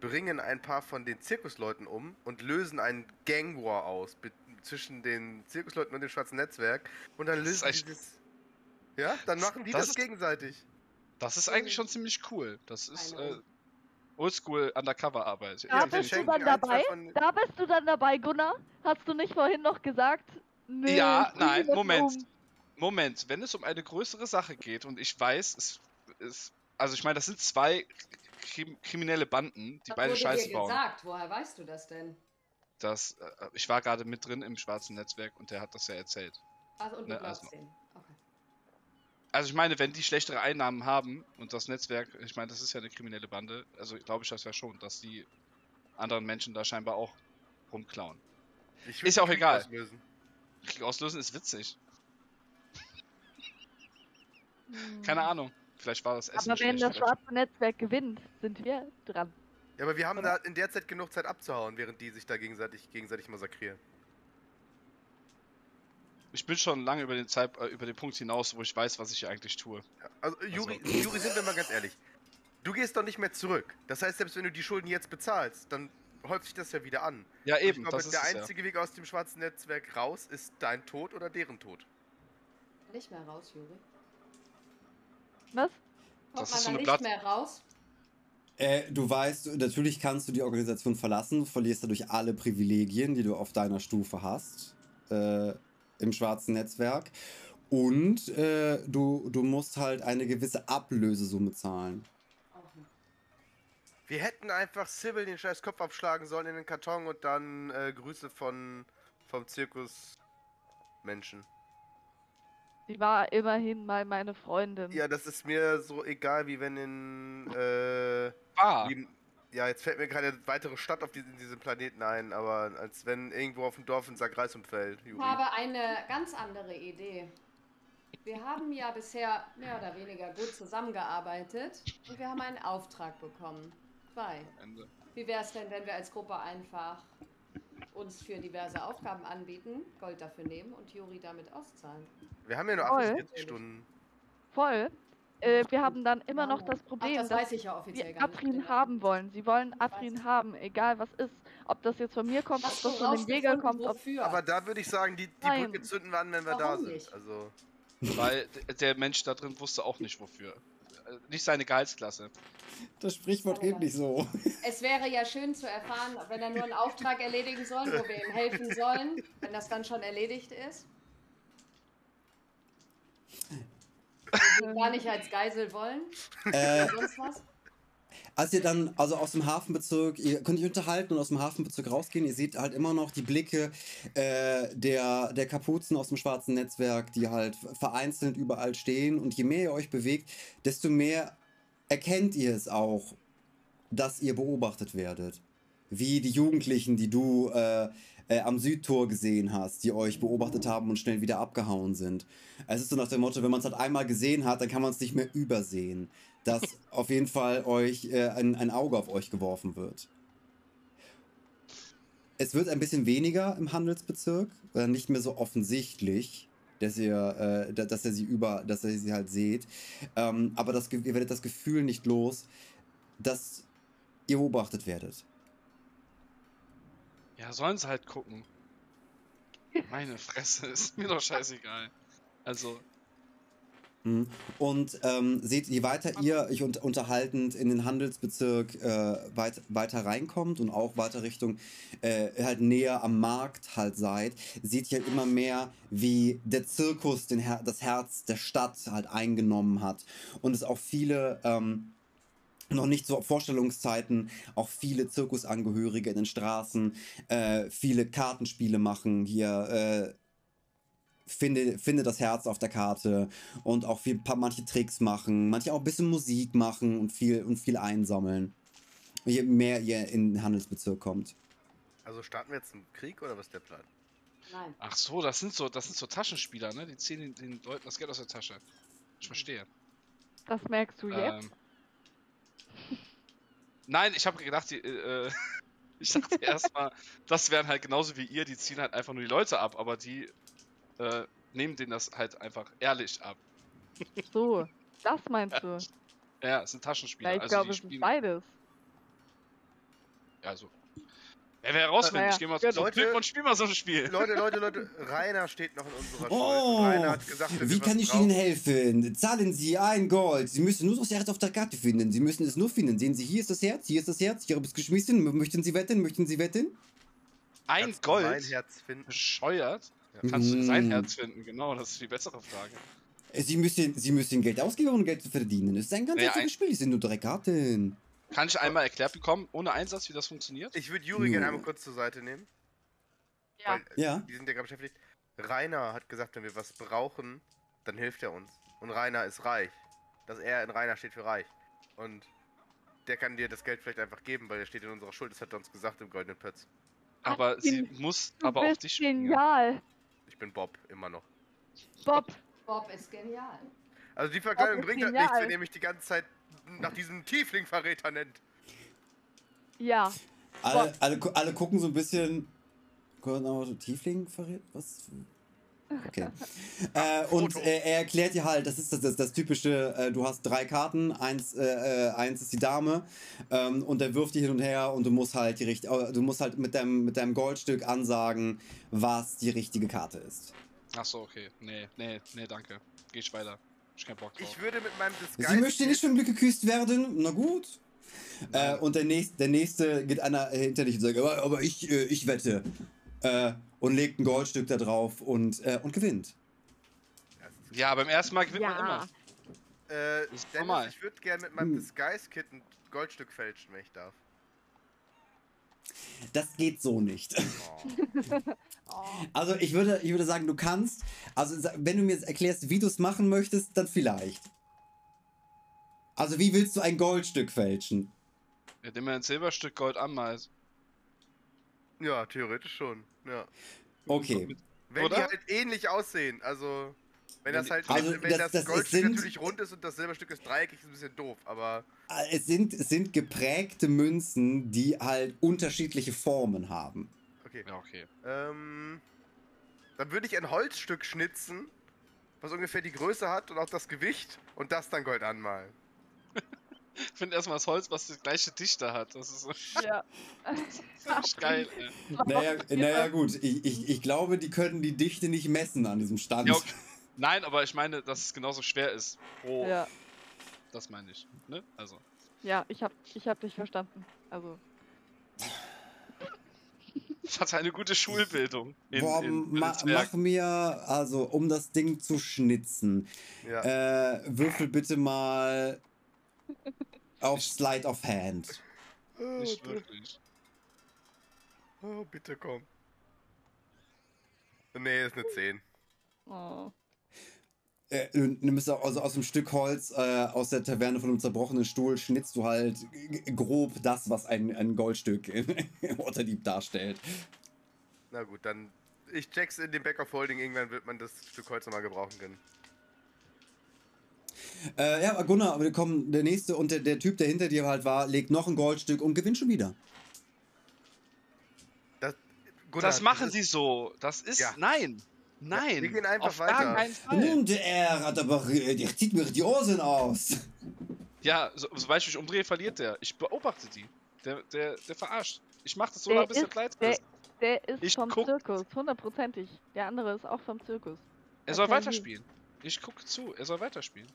bringen ein paar von den Zirkusleuten um und lösen einen Gang War aus zwischen den Zirkusleuten und dem schwarzen Netzwerk. Und dann lösen echt- das. Ja, dann machen die Das das, ist- gegenseitig. Das ist eigentlich schon ziemlich cool. Das ist äh, Oldschool Undercover-Arbeit. Da Ja, bist du dann dabei? Da bist du dann dabei, Gunnar? Hast du nicht vorhin noch gesagt? Nee, Ja, nein, Moment. um. Moment, wenn es um eine größere Sache geht und ich weiß, es ist. Also ich meine, das sind zwei krim kriminelle Banden, die Das beide wurde Scheiße dir bauen. gesagt. Woher weißt du das denn? Das, äh, ich war gerade mit drin im schwarzen Netzwerk und der hat das ja erzählt. Ach, und du Ne, glaubst also- denen. Also ich meine, wenn die schlechtere Einnahmen haben und das Netzwerk, ich meine, das ist ja eine kriminelle Bande, also glaube ich das ja schon, dass die anderen Menschen da scheinbar auch rumklauen. Ist ja auch Krieg egal. auslösen. Krieg auslösen ist witzig. Hm. Keine Ahnung. Vielleicht war das Essen Aber wenn das schwarze Netzwerk gewinnt, sind wir dran. Ja, aber wir haben Oder? da in der Zeit genug Zeit abzuhauen, während die sich da gegenseitig, gegenseitig massakrieren. Ich bin schon lange über den, Zeit, äh, über den Punkt hinaus, wo ich weiß, was ich hier eigentlich tue. Also, Juri, Juri, sind wir mal ganz ehrlich. Du gehst doch nicht mehr zurück. Das heißt, selbst wenn du die Schulden jetzt bezahlst, dann häuft sich das ja wieder an. Ja, Und eben, ich glaube, das ist der es ja. einzige Weg aus dem schwarzen Netzwerk raus ist dein Tod oder deren Tod. Nicht mehr raus, Juri. Was? Kommt Das man ist so da eine nicht Blatt- mehr raus? Äh, du weißt, natürlich kannst du die Organisation verlassen, verlierst dadurch alle Privilegien, die du auf deiner Stufe hast, äh, im schwarzen Netzwerk. Und äh, du, du musst halt eine gewisse Ablösesumme zahlen. Wir hätten einfach Sybil den scheiß Kopf abschlagen sollen in den Karton und dann äh, Grüße von vom Zirkus Menschen. Sie war immerhin mal meine Freundin. Ja, das ist mir so egal, wie wenn in äh, Ah, Lieben- ja, jetzt fällt mir keine weitere Stadt auf diesen, diesem Planeten ein, aber als wenn irgendwo auf dem Dorf ein Sack Reis umfällt. Ich Juri. habe eine ganz andere Idee. Wir haben ja bisher mehr oder weniger gut zusammengearbeitet und wir haben einen Auftrag bekommen. Zwei. Wie wäre es denn, wenn wir als Gruppe einfach uns für diverse Aufgaben anbieten, Gold dafür nehmen und Juri damit auszahlen? Wir haben ja nur Voll. 48 Stunden. Voll. Äh, wir haben dann immer noch das Ach, Problem, das dass weiß ich ja offiziell wir. Afrin haben wollen. Sie wollen Afrin haben, egal was ist. Ob das jetzt von mir kommt, ob das von dem Jäger kommt, ob wofür? Aber da würde ich sagen, die, die Nein. Brücke zünden wir an, wenn wir da Warum sind. nicht? Also, Weil der Mensch da drin wusste auch nicht wofür. Äh, Nicht seine Gehaltsklasse. Das Sprichwort geht nicht so. Es wäre ja schön zu erfahren, wenn er nur einen Auftrag erledigen soll, wo wir ihm helfen sollen, wenn das dann schon erledigt ist. Gar nicht als Geisel wollen. äh, Oder sonst was. Als ihr dann also aus dem Hafenbezirk, ihr könnt euch unterhalten und aus dem Hafenbezirk rausgehen, ihr seht halt immer noch die Blicke äh, der, der Kapuzen aus dem schwarzen Netzwerk, die halt vereinzelt überall stehen. Und je mehr ihr euch bewegt, desto mehr erkennt ihr es auch, dass ihr beobachtet werdet. Wie die Jugendlichen, die du äh, äh, am Südtor gesehen hast, die euch beobachtet haben und schnell wieder abgehauen sind. Es ist so nach dem Motto, wenn man es halt einmal gesehen hat, dann kann man es nicht mehr übersehen. Dass auf jeden Fall euch äh, ein, ein Auge auf euch geworfen wird. Es wird ein bisschen weniger im Handelsbezirk, äh, nicht mehr so offensichtlich, dass ihr, äh, da- dass ihr sie über, dass ihr sie halt seht. Ähm, aber das, ihr werdet das Gefühl nicht los, dass ihr beobachtet werdet. Ja, sollen sie halt gucken. Meine Fresse, ist mir doch scheißegal. Also, Mhm. Und ähm, seht, je weiter ihr euch un unterhaltend in den Handelsbezirk äh, weit weiter reinkommt und auch weiter Richtung äh, halt näher am Markt halt seid, seht ihr halt immer mehr, wie der Zirkus den Her das Herz der Stadt halt eingenommen hat und es auch viele ähm, noch nicht so Vorstellungszeiten, auch viele Zirkusangehörige in den Straßen, äh, viele Kartenspiele machen hier. Äh, finde, finde das Herz auf der Karte und auch viel, paar, manche Tricks machen, manche auch ein bisschen Musik machen und viel, und viel einsammeln. Je mehr ihr in den Handelsbezirk kommt. Also starten wir jetzt einen Krieg oder was ist der Plan? Nein. ach so, das sind so, das sind so Taschenspieler, ne? Die ziehen den, den Leuten das Geld aus der Tasche. Ich verstehe. Das merkst du jetzt? Ähm, nein, ich habe gedacht, die, äh, ich dachte erstmal, das wären halt genauso wie ihr, die ziehen halt einfach nur die Leute ab, aber die äh, nehmen denen das halt einfach ehrlich ab. So, das meinst du? Ja, es sind Taschenspieler. Ja, ich also glaube, es ist spielen, beides. also. Wer wir herausfinden, ich gehe mal gut. zum Leute- Typ und spiel mal so ein Spiel. Leute, Leute, Leute, Rainer steht noch in unserer. Oh, Rainer hat gesagt, wie kann ich Ihnen helfen? Zahlen Sie ein Gold. Sie müssen nur das Herz auf der Karte finden. Sie müssen es nur finden. Sehen Sie, hier ist das Herz, hier ist das Herz. Ich habe es geschmissen. Möchten Sie wetten? Möchten Sie wetten? Ein Kannst du Mein Gold? Herz finden. Bescheuert? Ja. Kannst du sein Mm. Herz finden? Genau, das ist die bessere Frage. Sie müssen, Sie müssen Geld ausgeben, um Geld zu verdienen. Es ist ein ganz Naja, einfaches ein- Spiel. Es sind nur drei Karten. Kann ich einmal erklärt bekommen, ohne Einsatz, wie das funktioniert? Ich würde Juri gerne einmal kurz zur Seite nehmen. Ja. Weil, Ja. Die sind ja gerade beschäftigt. Rainer hat gesagt, wenn wir was brauchen, dann hilft er uns. Und Rainer ist reich. Das R in Rainer steht für reich. Und der kann dir das Geld vielleicht einfach geben, weil er steht in unserer Schuld. Das hat er uns gesagt im Goldenen Pötz. Aber Ach, sie bin- muss Du aber auf bist dich spielen. genial. Ich bin Bob, immer noch. Bob, Bob ist genial. Also die Verkleidung bringt halt nichts, wenn ihr mich die ganze Zeit nach diesem Tiefling-Verräter nennt. ja. Alle, alle, alle gucken so ein bisschen. Tiefling verrät? Was? Okay. äh, und äh, er erklärt dir halt, das ist das, das, das typische, äh, du hast drei Karten, eins, äh, äh, eins ist die Dame ähm, und er wirft die hin und her und du musst halt die richt äh, du musst halt mit deinem, mit deinem Goldstück ansagen, was die richtige Karte ist. Achso, okay. Nee, nee, nee, danke. Geh ich weiter. Ich keinen Bock drauf. Ich würde mit meinem Disguise... Sie möchte nicht vom Glück geküsst werden? Na gut. Äh, und der nächste, der nächste geht einer hinter dich und sagt, aber, aber ich, äh, ich wette. Äh, und legt ein Goldstück da drauf und, äh, und gewinnt. Ja, beim ersten Mal gewinnt man Ja. immer. Äh, Dennis, normal. ich würde gerne mit meinem Hm. Disguise-Kit ein Goldstück fälschen, wenn ich darf. Das geht so nicht. Oh. Oh. Also ich würde, ich würde sagen, du kannst. Also wenn du mir jetzt erklärst, wie du es machen möchtest, dann vielleicht. Also wie willst du ein Goldstück fälschen? Indem man ein Silberstück Gold anmalt. Ja, theoretisch schon. Ja. Okay. Wenn Oder? die halt ähnlich aussehen, also wenn das halt, Also, wenn, das- das, das- Goldstück sind- natürlich rund ist und das Silberstück ist dreieckig, ist ein bisschen doof, aber Äh, Es sind, es sind geprägte Münzen, die halt unterschiedliche Formen haben. Okay. Ja, okay. Ähm, dann würde ich ein Holzstück schnitzen, was ungefähr die Größe hat und auch das Gewicht und das dann Gold anmalen. Ich finde erstmal das Holz, was die gleiche Dichte hat. Das ist so Ja. richtig geil, ey. Naja, naja gut, ich, ich, ich glaube, die können die Dichte nicht messen an diesem Stand. Ja, okay. Nein, aber ich meine, dass es genauso schwer ist. Pro. Ja. Das meine ich. Ne? Also. Ja, ich hab, ich hab dich verstanden. Also, Ich hatte eine gute Schulbildung. In, Boah, in, ma, mach mir, also um das Ding zu schnitzen, Ja. äh, würfel bitte mal auf Slide of Hand. oh, Nicht bitte, wirklich. oh, bitte komm. Nee, ist eine 10. oh. Äh, du nimmst also aus dem Stück Holz, äh, aus der Taverne von einem zerbrochenen Stuhl, schnitzt du halt grob das, was ein, ein Goldstück unter Dieb darstellt. Na gut, dann. Ich check's in dem Back of Holding, irgendwann wird man das Stück Holz nochmal gebrauchen können. Äh, ja, Gunnar, aber wir kommen, der nächste und der, der Typ, der hinter dir halt war, legt noch ein Goldstück und gewinnt schon wieder. Das, Gunnar, das machen ist- sie so. Das ist. Ja. Nein. Nein. wir gehen einfach auf weiter. Keinen Fall. Nun, der hat aber, der zieht mir die Ohren aus. Ja, so, sobald ich mich umdrehe, verliert der. Ich beobachte die. Der, der, der verarscht. Ich mach das so lange, bis der ist- Kleid der- ist. Der ist Ich vom guck- Zirkus, hundertprozentig. Der andere ist auch vom Zirkus. Er soll weiterspielen. Ich gucke zu, er soll weiterspielen.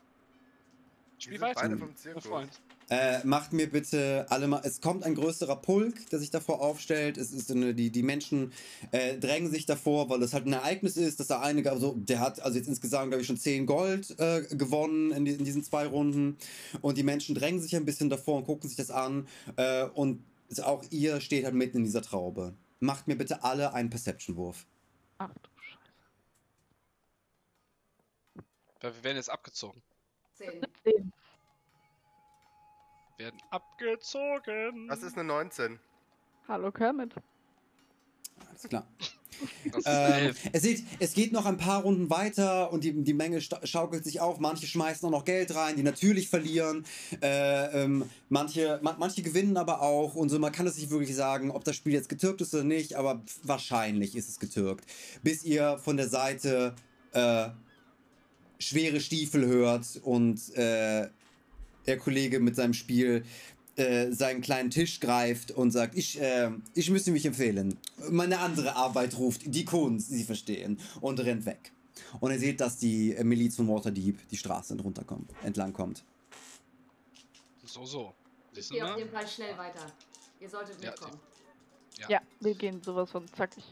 Spiel weiter, beide vom Zirkus. Freund. Äh, macht mir bitte alle mal. Es kommt ein größerer Pulk, der sich davor aufstellt. Es ist eine, die, die Menschen äh, drängen sich davor, weil es halt ein Ereignis ist, dass da einige, also der hat also jetzt insgesamt, glaube ich, schon 10 Gold äh, gewonnen in, die, in diesen zwei Runden. Und die Menschen drängen sich ein bisschen davor und gucken sich das an. Äh, und auch ihr steht halt mitten in dieser Traube. Macht mir bitte alle einen Perception-Wurf. Ach du Scheiße. Weil wir werden jetzt abgezogen. Zehn. Zehn. Werden abgezogen. Das ist eine 19. Hallo Kermit. Alles klar. Ähm, es, sieht, es geht noch ein paar Runden weiter und die, die Menge sta- schaukelt sich auf. Manche schmeißen auch noch Geld rein, die natürlich verlieren. Äh, ähm, manche, ma, manche gewinnen aber auch. Und so, man kann es nicht wirklich sagen, ob das Spiel jetzt getürkt ist oder nicht, aber wahrscheinlich ist es getürkt. Bis ihr von der Seite äh, schwere Stiefel hört und äh, der Kollege mit seinem Spiel äh, seinen kleinen Tisch greift und sagt, ich, äh, ich müsste mich empfehlen. Meine andere Arbeit ruft, die Kunst, Sie verstehen, und rennt weg. Und ihr seht, dass die äh, Miliz von Waterdeep die Straße runterkommt, entlang kommt. So, so. Ich gehe auf jeden Fall schnell weiter. Ihr solltet Ja, mitkommen. Ja. Ja. wir gehen sowas von zackig.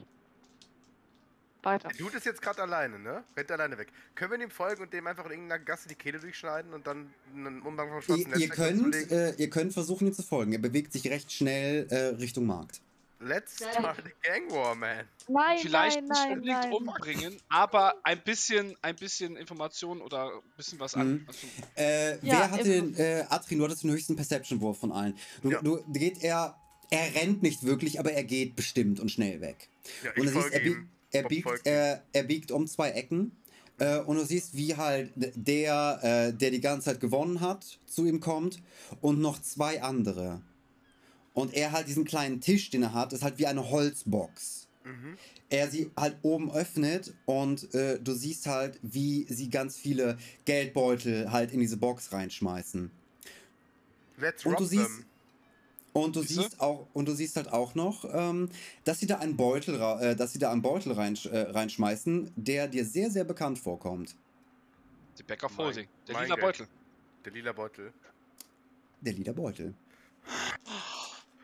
Weiter. Der Dude ist jetzt gerade alleine, ne? Rennt alleine weg. Können wir ihm folgen und dem einfach in irgendeiner Gasse die Kehle durchschneiden und dann einen Umgang vom schwarzen Ihr, ihr, könnt, äh, ihr könnt versuchen, ihm zu folgen. Er bewegt sich recht schnell äh, Richtung Markt. Let's start the gang war, man. Nein, Vielleicht nein, nicht nein, unbedingt nein. umbringen, aber ein bisschen, ein bisschen Information oder ein bisschen was an. Mhm. Also, Äh, Ja, wer hat ist den, äh, Adrian, du hattest den höchsten Perception-Wurf von allen. Du, Ja. du geht er, er rennt nicht wirklich, aber er geht bestimmt und schnell weg. Ja, Und siehst, folge er, ihm. Er, biegt, äh, er biegt um zwei Ecken. Äh, und du siehst, wie halt der, äh, der die ganze Zeit gewonnen hat, zu ihm kommt. Und noch zwei andere. Und er halt diesen kleinen Tisch, den er hat, ist halt wie eine Holzbox. Mhm. Er sie halt oben öffnet und äh, du siehst halt, wie sie ganz viele Geldbeutel halt in diese Box reinschmeißen. Let's Und du siehst, them. Und du Siehst auch, und du siehst halt auch noch, ähm, dass sie da einen Beutel, äh, dass sie da einen Beutel reinsch äh, reinschmeißen, der dir sehr, sehr bekannt vorkommt. die Back of Holding. Der lila Geld. Beutel. Der lila Beutel. Der lila Beutel.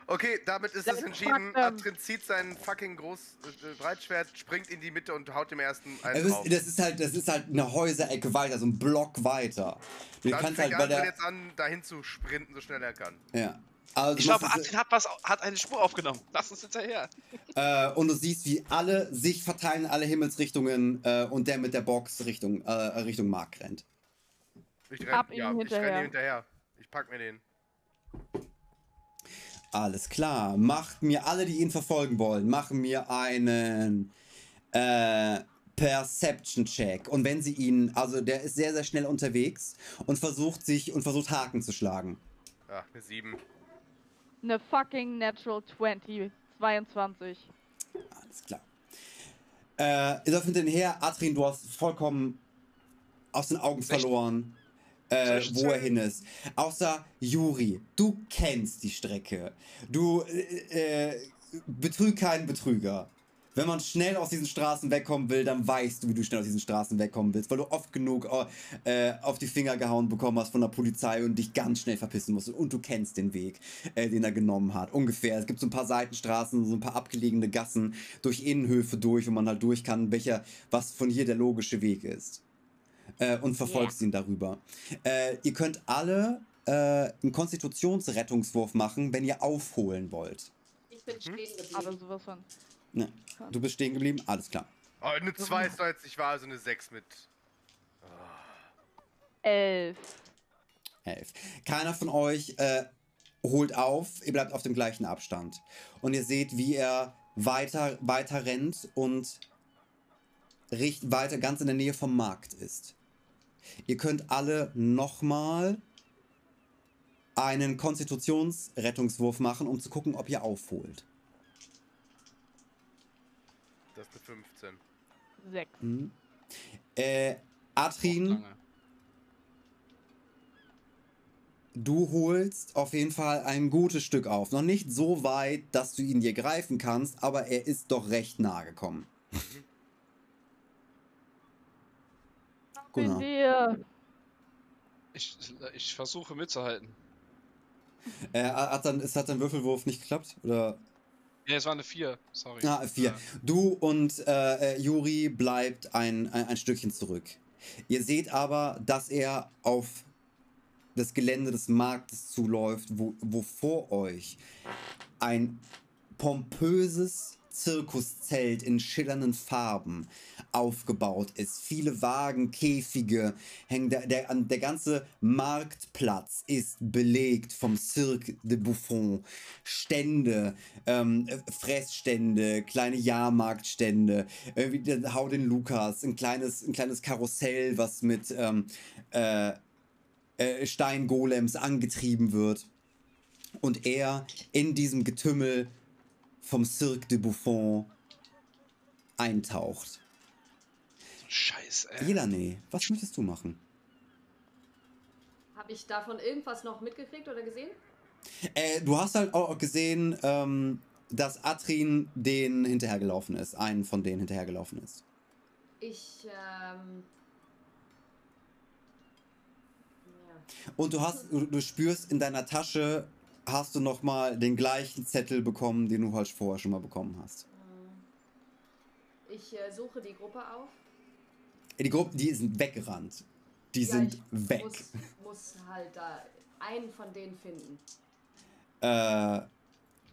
Okay, damit ist es entschieden. them. Atrin zieht sein fucking groß äh, Breitschwert, springt in die Mitte und haut dem ersten einen ist, drauf. das, ist halt, das ist halt eine Häuserecke weiter, so ein Block weiter. Du Dann kannst fängt halt bei der. jetzt an, dahin zu sprinten, so schnell er kann. Ja. Also Ich glaube, Adrian hat, was, hat eine Spur aufgenommen. Lass uns hinterher. Äh, und du siehst, wie alle sich verteilen, in alle Himmelsrichtungen äh, und der mit der Box Richtung, äh, Richtung Mark rennt. Ich Ab renn, ihm ja, ich hinterher. renn ihm hinterher. Ich pack mir den. Alles klar. Macht mir alle, die ihn verfolgen wollen, machen mir einen äh, Perception-Check. Und wenn sie ihn, also der ist sehr, sehr schnell unterwegs und versucht sich und versucht Haken zu schlagen. Ja, eine 7. Eine fucking Natural 20. 22. Alles klar. Äh, ihr läuft hinter ihn her. Adrian, du hast vollkommen aus den Augen verloren, äh, wo er hin ist. Außer Juri, du kennst die Strecke. Du äh, äh, betrüg keinen Betrüger. Wenn man schnell aus diesen Straßen wegkommen will, dann weißt du, wie du schnell aus diesen Straßen wegkommen willst, weil du oft genug äh, auf die Finger gehauen bekommen hast von der Polizei und dich ganz schnell verpissen musst. Und du kennst den Weg, äh, den er genommen hat. Ungefähr. Es gibt so ein paar Seitenstraßen, so ein paar abgelegene Gassen durch Innenhöfe durch, wo man halt durch kann, welcher, was von hier der logische Weg ist. Äh, und verfolgst ihn darüber. Äh, ihr könnt alle äh, einen Konstitutionsrettungswurf machen, wenn ihr aufholen wollt. Ich bin stehen geblieben. Aber sowas von. Ne. Du bist stehen geblieben? Alles klar. Oh, eine 2 ist doch jetzt nicht wahr, also eine 6 mit. Elf. Elf. Keiner von euch äh, holt auf, ihr bleibt auf dem gleichen Abstand. Und ihr seht, wie er weiter, weiter rennt und richt weiter ganz in der Nähe vom Markt ist. Ihr könnt alle nochmal einen Konstitutionsrettungswurf machen, um zu gucken, ob ihr aufholt. Das ist eine 15. Sechs. Hm. Äh, Atrin, du holst auf jeden Fall ein gutes Stück auf. Noch nicht so weit, dass du ihn dir greifen kannst, aber er ist doch recht nahe gekommen. Gunnar. dir. Ich, ich versuche mitzuhalten. Äh, hat dann, ist, hat dein Würfelwurf nicht geklappt? Oder? Ne, es war eine 4. Sorry. Ah, vier. Du und äh, äh, Juri bleibt ein, ein, ein Stückchen zurück. Ihr seht aber, dass er auf das Gelände des Marktes zuläuft, wo, wo vor euch ein pompöses Zirkuszelt in schillernden Farben aufgebaut ist. Viele Wagen, Käfige hängen. Der, der, der ganze Marktplatz ist belegt vom Cirque de Buffon. Stände, ähm, äh, Fressstände, kleine Jahrmarktstände, irgendwie der Hau den Lukas, ein kleines, ein kleines Karussell, was mit ähm, äh, äh, Steingolems angetrieben wird. Und er in diesem Getümmel vom Cirque de Buffon eintaucht. Scheiße, ey. Elane, was möchtest du machen? Habe ich davon irgendwas noch mitgekriegt oder gesehen? Äh, du hast halt auch gesehen, ähm, dass Atrin denen hinterhergelaufen ist. Einen von denen hinterhergelaufen ist. Ich, ähm. Ja. Und du hast, du, du spürst in deiner Tasche, hast du nochmal den gleichen Zettel bekommen, den du halt vorher schon mal bekommen hast. Hm. Ich äh, suche die Gruppe auf. Die Gruppen, die sind weggerannt. Die Ja, sind ich weg. Muss, muss halt da einen von denen finden. Äh,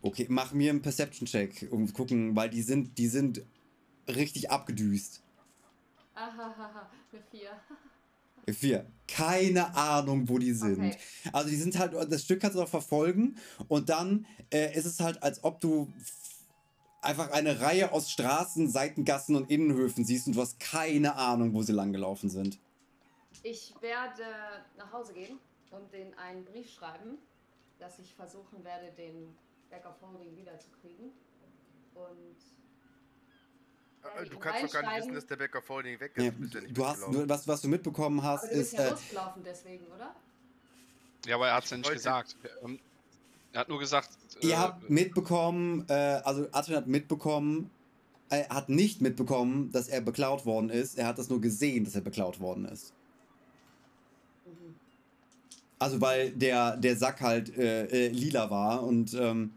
okay, mach mir einen Perception-Check, um zu gucken, weil die sind, die sind richtig abgedüst. Ahahaha, eine 4. Vier. Keine Ahnung, wo die sind. Okay. Also die sind halt, das Stück kannst du auch verfolgen und dann äh, ist es halt, als ob du einfach eine Reihe aus Straßen, Seitengassen und Innenhöfen siehst und du hast keine Ahnung, wo sie langgelaufen sind. Ich werde nach Hause gehen und denen einen Brief schreiben, dass ich versuchen werde, den Back of Holding wiederzukriegen. Und Du ich kannst doch gar nicht wissen, dass der Backer Folding weg ist. Ja, Du bist ja nicht du hast, du, was, was du mitbekommen hast, aber du bist ist, ja äh, losgelaufen deswegen, oder? Ja, aber er hat es ja nicht gesagt. Ähm, Er hat nur gesagt. ihr äh, habt mitbekommen, äh, also Atrin hat mitbekommen, er hat nicht mitbekommen, dass er beklaut worden ist. Er hat das nur gesehen, dass er beklaut worden ist. Mhm. Also weil der, der Sack halt äh, äh, lila war und ähm,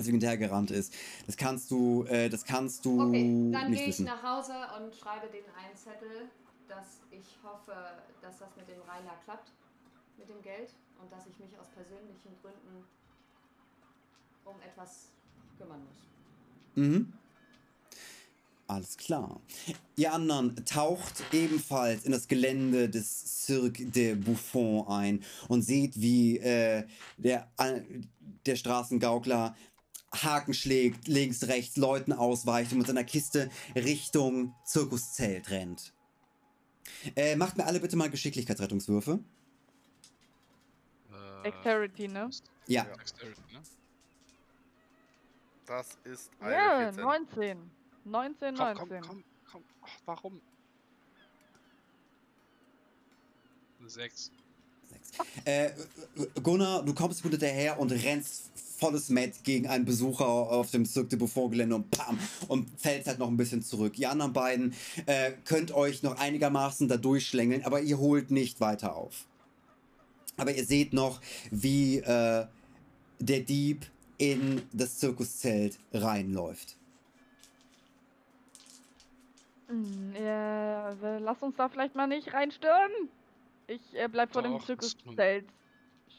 deswegen hinterhergerannt ist. Das kannst du, äh, das kannst du Okay, dann gehe ich wissen. nach Hause und schreibe denen einen Zettel, dass ich hoffe, dass das mit dem Rainer klappt, mit dem Geld und dass ich mich aus persönlichen Gründen um etwas kümmern muss. Mhm. Alles klar. Ihr anderen taucht ebenfalls in das Gelände des Cirque de Buffon ein und seht, wie äh, der, äh, der Straßengaukler Haken schlägt, links, rechts, Leuten ausweicht und mit seiner Kiste Richtung Zirkuszelt rennt. Äh, macht mir alle bitte mal Geschicklichkeitsrettungswürfe. äh, Dexterity, ne? Ja. Ja. Dexterity, ne? Das ist eine Ja, 14. 19. 19, Komm, 19. komm, komm, komm. Ach, warum? Eine 6. Sechs. Äh, Gunnar, du kommst gut hinterher und rennst volles Met gegen einen Besucher auf dem Cirque de Buffon Gelände und pam und fällst halt noch ein bisschen zurück. Ihr anderen beiden äh, könnt euch noch einigermaßen da durchschlängeln, aber ihr holt nicht weiter auf. Aber ihr seht noch, wie äh, der Dieb in das Zirkuszelt reinläuft. Hm, Ja, äh, lass uns da vielleicht mal nicht reinstören. Ich äh, bleib vor dem Doch, ist Zirkuszelt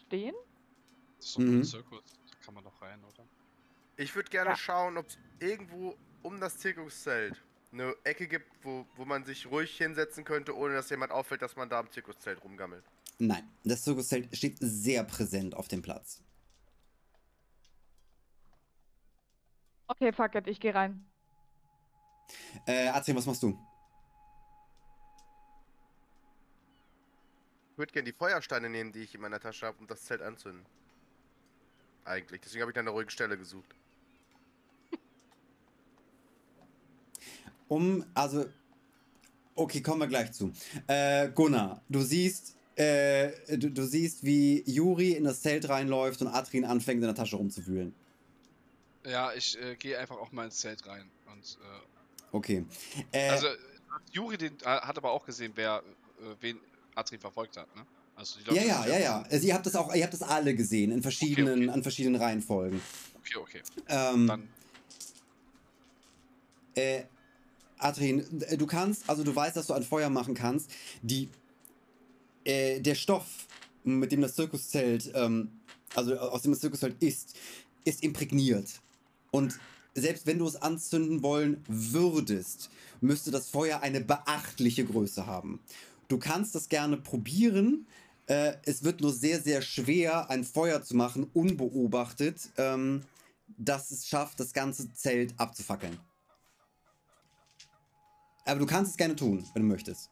stehen. Das ist so Mhm. ein Zirkus. Kann man doch rein, oder? Ich würde gerne Ja. schauen, ob es irgendwo um das Zirkuszelt eine Ecke gibt, wo, wo man sich ruhig hinsetzen könnte, ohne dass jemand auffällt, dass man da am Zirkuszelt rumgammelt. Nein, das Zirkuszelt steht sehr präsent auf dem Platz. Okay, fuck it, ich geh rein. Äh, Adrian, was machst du? Ich würde gerne die Feuersteine nehmen, die ich in meiner Tasche habe, um das Zelt anzünden. Eigentlich. Deswegen habe ich nach einer ruhigen Stelle gesucht. Um, also, okay, kommen wir gleich zu. Äh, Gunnar, du siehst, äh, du, du siehst, wie Juri in das Zelt reinläuft und Adrin anfängt, in der Tasche rumzuwühlen. Ja, ich äh, gehe einfach auch mal ins Zelt rein. Und, äh, Okay. Äh, also, Juri den, äh, hat aber auch gesehen, wer äh, wen Adri verfolgt hat, ne? Also die ja, Leute, ja, ja, auf- ja. Also ihr habt das auch, ihr habt das alle gesehen, in verschiedenen, okay. an verschiedenen Reihenfolgen. Okay, okay. Ähm, Dann, Äh, Adrien, du kannst, also du weißt, dass du ein Feuer machen kannst. Die, äh, der Stoff, mit dem das Zirkuszelt, ähm, also aus dem das Zirkuszelt ist, ist imprägniert. Und selbst wenn du es anzünden wollen würdest, müsste das Feuer eine beachtliche Größe haben. Du kannst das gerne probieren. Äh, es wird nur sehr, sehr schwer, ein Feuer zu machen, unbeobachtet, ähm, dass es schafft, das ganze Zelt abzufackeln. Aber du kannst es gerne tun, wenn du möchtest.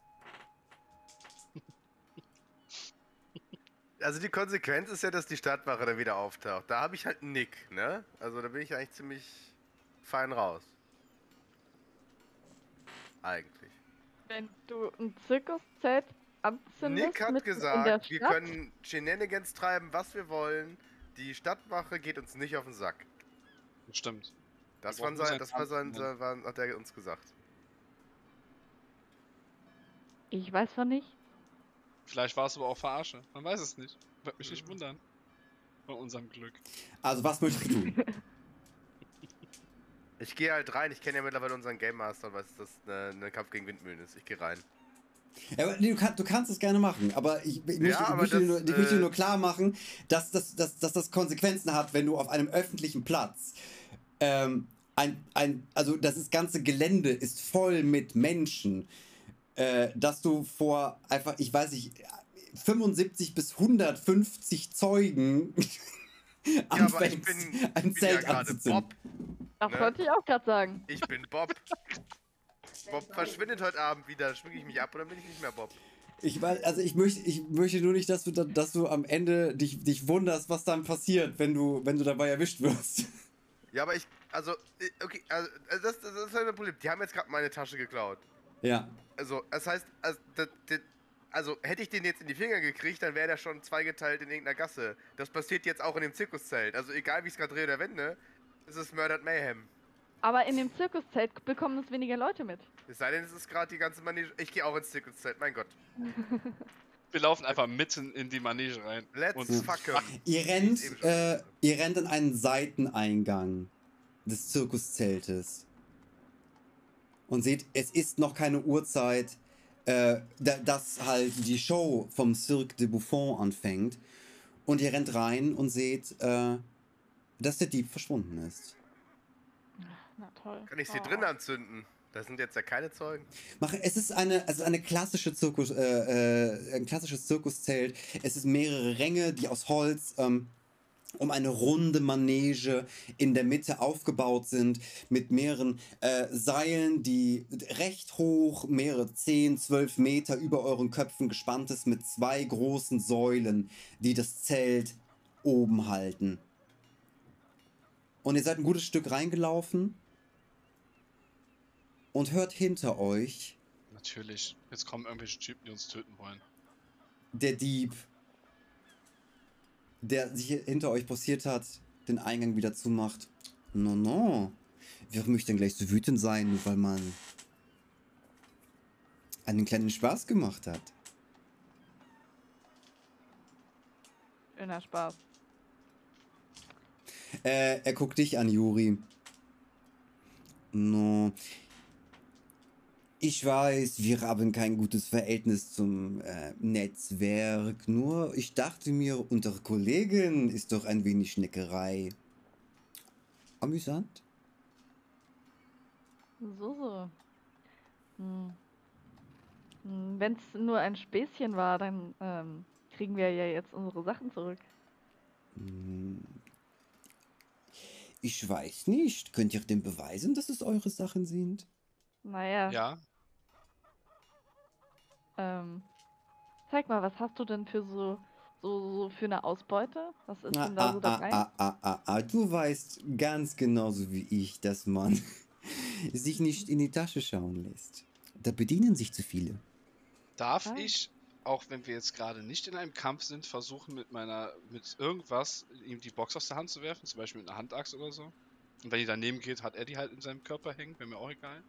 Also die Konsequenz ist ja, dass die Stadtwache dann wieder auftaucht. Da habe ich halt einen Nick, ne? Also da bin ich eigentlich ziemlich fein raus. Eigentlich. Wenn du ein Zirkuszelt anzündest Nick hat mitten in der gesagt, wir können Shenanigans treiben, was wir wollen. Die Stadtwache geht uns nicht auf den Sack. stimmt. Das, brauchen sein, das war sein, war, hat er uns gesagt. ich weiß von nicht. Vielleicht war es aber auch Verarsche. Man weiß es nicht. Würde mich nicht wundern. Bei unserem Glück. Also, was möchtest du tun? Ich gehe halt rein, ich kenne ja mittlerweile unseren Game Master und weiß, dass das ein Kampf gegen Windmühlen ist. Ich gehe rein. Ja, aber nee, du, kann, du kannst es gerne machen, aber ich, ich, möchte, aber ich, möchte, das, nur, ich möchte äh, nur klar machen, dass, dass, dass, dass das Konsequenzen hat, wenn du auf einem öffentlichen Platz ähm, ein, ein, also das ganze Gelände ist voll mit Menschen, äh, dass du vor einfach, ich weiß nicht, 75 bis 150 Zeugen Ja, aber ich bin, ein bin ja Zelt gerade anzuzünden. Bob. Das Ne? wollte ich auch gerade sagen. Ich bin Bob. Bob verschwindet heute Abend wieder. Schwinge ich mich ab und dann bin ich nicht mehr Bob. Ich weiß, also ich möchte, ich möchte nur nicht, dass du, da- dass du am Ende dich, dich wunderst, was dann passiert, wenn du, wenn du dabei erwischt wirst. Ja, aber ich, also, okay, also, äh, das, das ist halt ein Problem. Die haben jetzt gerade meine Tasche geklaut. Ja. Also, das heißt, also, das, das, also hätte ich den jetzt in die Finger gekriegt, dann wäre der schon zweigeteilt in irgendeiner Gasse. Das passiert jetzt auch in dem Zirkuszelt. Also, egal wie ich es gerade drehe oder wende, es ist Murdered Mayhem. Aber in dem Zirkuszelt bekommen es weniger Leute mit. Es sei denn, es ist gerade die ganze Manege. Ich gehe auch ins Zirkuszelt, mein Gott. Wir laufen einfach mitten in die Manege rein. Let's Und fuck 'em. Ihr rennt, äh, ihr rennt in einen Seiteneingang des Zirkuszeltes. Und seht, es ist noch keine Uhrzeit, äh, da, dass halt die Show vom Cirque de Buffon anfängt. Und ihr rennt rein und seht, äh, dass der Dieb verschwunden ist. Na toll. Kann ich sie Oh. drin anzünden? Da sind jetzt ja keine Zeugen. Mach, es ist eine, also eine klassische Zirkus, äh, äh, ein klassisches Zirkuszelt. Es ist mehrere Ränge, die aus Holz ähm, um eine runde Manege in der Mitte aufgebaut sind, mit mehreren äh, Seilen, die recht hoch, mehrere 10, 12 Meter über euren Köpfen gespannt ist, mit zwei großen Säulen, die das Zelt oben halten. Und ihr seid ein gutes Stück reingelaufen und hört hinter euch Natürlich. Jetzt kommen irgendwelche Typen, die uns töten wollen. der Dieb, der sich hinter euch postiert hat, den Eingang wieder zumacht. No, no. Wer möchte denn gleich so wütend sein, nur weil man einen kleinen Spaß gemacht hat? Schöner Spaß. Äh, er guckt dich an, Juri. No. Ich weiß, wir haben kein gutes Verhältnis zum äh, Netzwerk. Nur, ich dachte mir, unter Kollegen ist doch ein wenig Schneckerei. Amüsant? So, so. Hm. Wenn es nur ein Späßchen war, dann ähm, kriegen wir ja jetzt unsere Sachen zurück. Hm. Ich weiß nicht. Könnt ihr denn beweisen, dass es eure Sachen sind? Naja, Ja, ähm, zeig mal, was hast du denn für so, so, so für eine Ausbeute? Was ist Ah, denn da ah, so ah, dabei? ah, ah, ah, ah, du weißt ganz genauso wie ich, dass man sich nicht in die Tasche schauen lässt. Da bedienen sich zu viele. darf ich auch wenn wir jetzt gerade nicht in einem Kampf sind, versuchen mit meiner, mit irgendwas ihm die Box aus der Hand zu werfen, zum Beispiel mit einer Handaxt oder so. Und wenn die daneben geht, hat er die halt in seinem Körper hängen, wäre mir auch egal.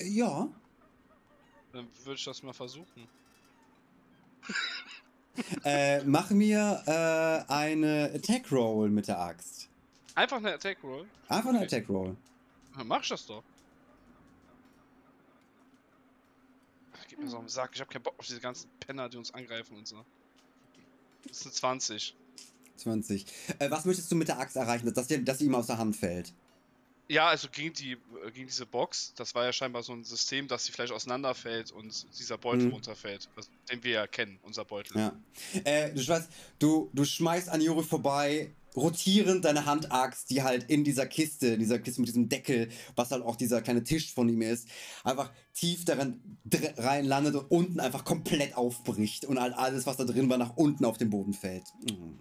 Ja, Dann würde ich das mal versuchen. äh, mach mir äh, eine Attack Roll mit der Axt. Einfach eine Attack Roll. Einfach eine Okay. Attack Roll. Ja, Mach ich das doch. Gib mir so einen Sack. Ich hab keinen Bock auf diese ganzen Penner, die uns angreifen und so. Das ist eine 20. 20. Äh, was möchtest du mit der Axt erreichen, dass, dir, dass sie ihm aus der Hand fällt? Ja, also gegen die äh, gegen diese Box, das war ja scheinbar so ein System, dass sie vielleicht auseinanderfällt und dieser Beutel Mhm. runterfällt. Also, den wir ja kennen, unser Beutel. Ja. Äh, du weißt, du, du schmeißt an Juri vorbei, rotierend deine Handaxt, die halt in dieser Kiste, in dieser Kiste mit diesem Deckel, was halt auch dieser kleine Tisch von ihm ist, einfach tief darin rein landet und unten einfach komplett aufbricht und halt alles, was da drin war, nach unten auf den Boden fällt. Mhm.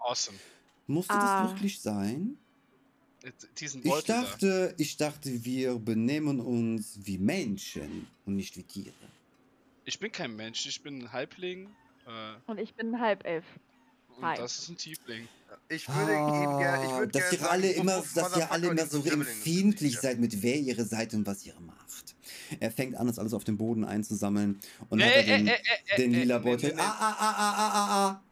Awesome. Musste Ah. das wirklich sein? Äh, Diesen Ich Beutel da. dachte, ich dachte, wir benehmen uns wie Menschen und nicht wie Tiere. Ich bin kein Mensch, ich bin ein Halbling. Äh, Und ich bin ein Halbelf. und das ist ein Tiefling. Ich würde ihm gerne. Ich Ah, würde dass ihr alle immer, dass ihr alle immer so empfindlich seid, mit wer ihr seid und was ihr macht. Er fängt an, das alles auf dem Boden einzusammeln und Nee, hat er äh, den, äh, äh, den äh, lila Beutel. Ah, ah, ah, ah, ah, ah, ah.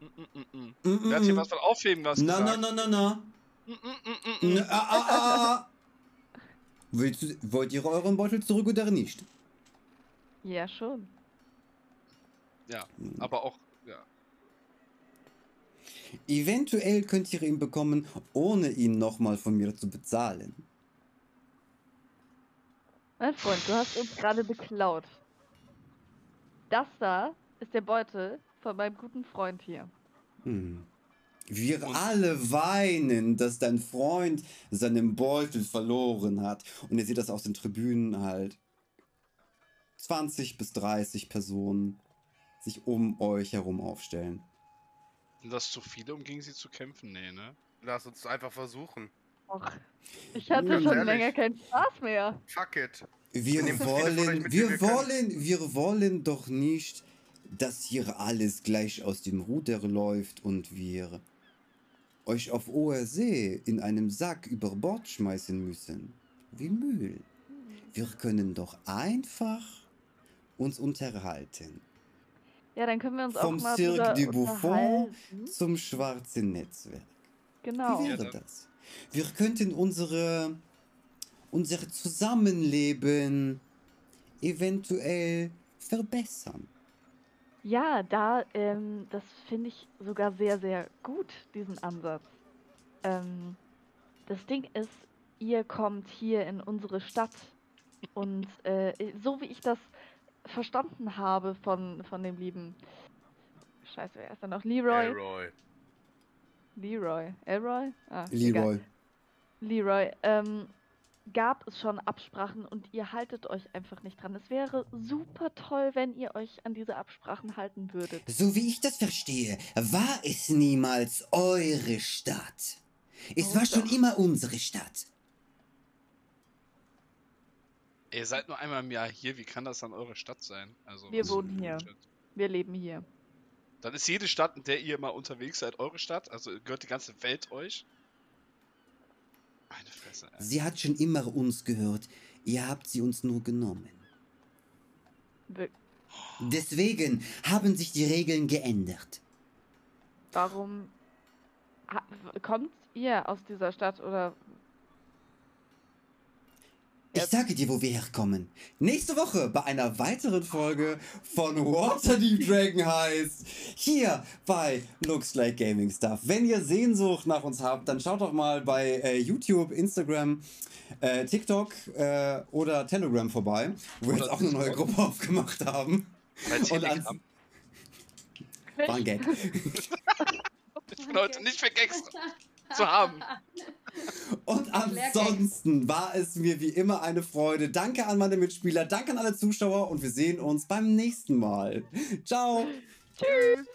Mm, mm, mm, mm. Mm, mm, Wer hat hier mm. was von Aufheben was Na, na, na, na, na. Ah, ah, ah, ah. Willst wollt ihr euren Beutel zurück oder nicht? Ja, schon. Ja, aber auch, ja. Eventuell könnt ihr ihn bekommen, ohne ihn nochmal von mir zu bezahlen. Mein Freund, du hast uns gerade beklaut. Das da ist der Beutel von meinem guten Freund hier. Hm. Wir Und- alle weinen, dass dein Freund seinen Beutel verloren hat. Und ihr seht das aus den Tribünen halt. 20 bis 30 Personen sich um euch herum aufstellen. Sind das zu viele, um gegen sie zu kämpfen? Nee, ne? Lass uns einfach versuchen. Och, ich hatte Ganz schon ehrlich. länger keinen Spaß mehr. Fuck it. Wir wollen, wir wollen, wir wollen doch nicht, dass hier alles gleich aus dem Ruder läuft und wir euch auf hoher See in einem Sack über Bord schmeißen müssen. Wie Müll. Wir können doch einfach uns unterhalten. Ja, dann können wir uns Vom auch mal Cirque du Buffon. Zum schwarzen Netzwerk. Genau. Wie wäre das? Wir könnten unsere, unser Zusammenleben eventuell verbessern. Ja, da, ähm, das finde ich sogar sehr, sehr gut, diesen Ansatz. Ähm, das Ding ist, ihr kommt hier in unsere Stadt und äh, so wie ich das verstanden habe von, von dem lieben, scheiße, wer ist da noch? Leroy? Elroy. Leroy. Elroy? Ah, egal. Leroy. Leroy, ähm, gab es schon Absprachen und ihr haltet euch einfach nicht dran. Es wäre super toll, wenn ihr euch an diese Absprachen halten würdet. So wie ich das verstehe, war es niemals eure Stadt. Es Oh, war schon doch. immer unsere Stadt. Ihr seid nur einmal im Jahr hier, wie kann das dann eure Stadt sein? Also, Wir wohnen hier. Bullshit. Wir leben hier. Dann ist jede Stadt, in der ihr mal unterwegs seid, eure Stadt? Also gehört die ganze Welt euch? Meine Fresse, ey. Sie hat schon immer uns gehört. Ihr habt sie uns nur genommen. Wir Deswegen haben sich die Regeln geändert. warum kommt ihr aus dieser Stadt oder Ich sage dir, wo wir herkommen. Nächste Woche bei einer weiteren Folge von Waterdeep Dragon heißt. Hier bei Looks Like Gaming Stuff. Wenn ihr Sehnsucht nach uns habt, dann schaut doch mal bei äh, YouTube, Instagram, äh, TikTok äh, oder Telegram vorbei, wo wir jetzt auch eine neue. Gruppe aufgemacht haben. Bei Und Telegram. ans- War ein Gag. Ich bin heute nicht für Gags zu haben. Und ansonsten war es mir wie immer eine Freude. Danke an meine Mitspieler, danke an alle Zuschauer und wir sehen uns beim nächsten Mal. Ciao. Tschüss.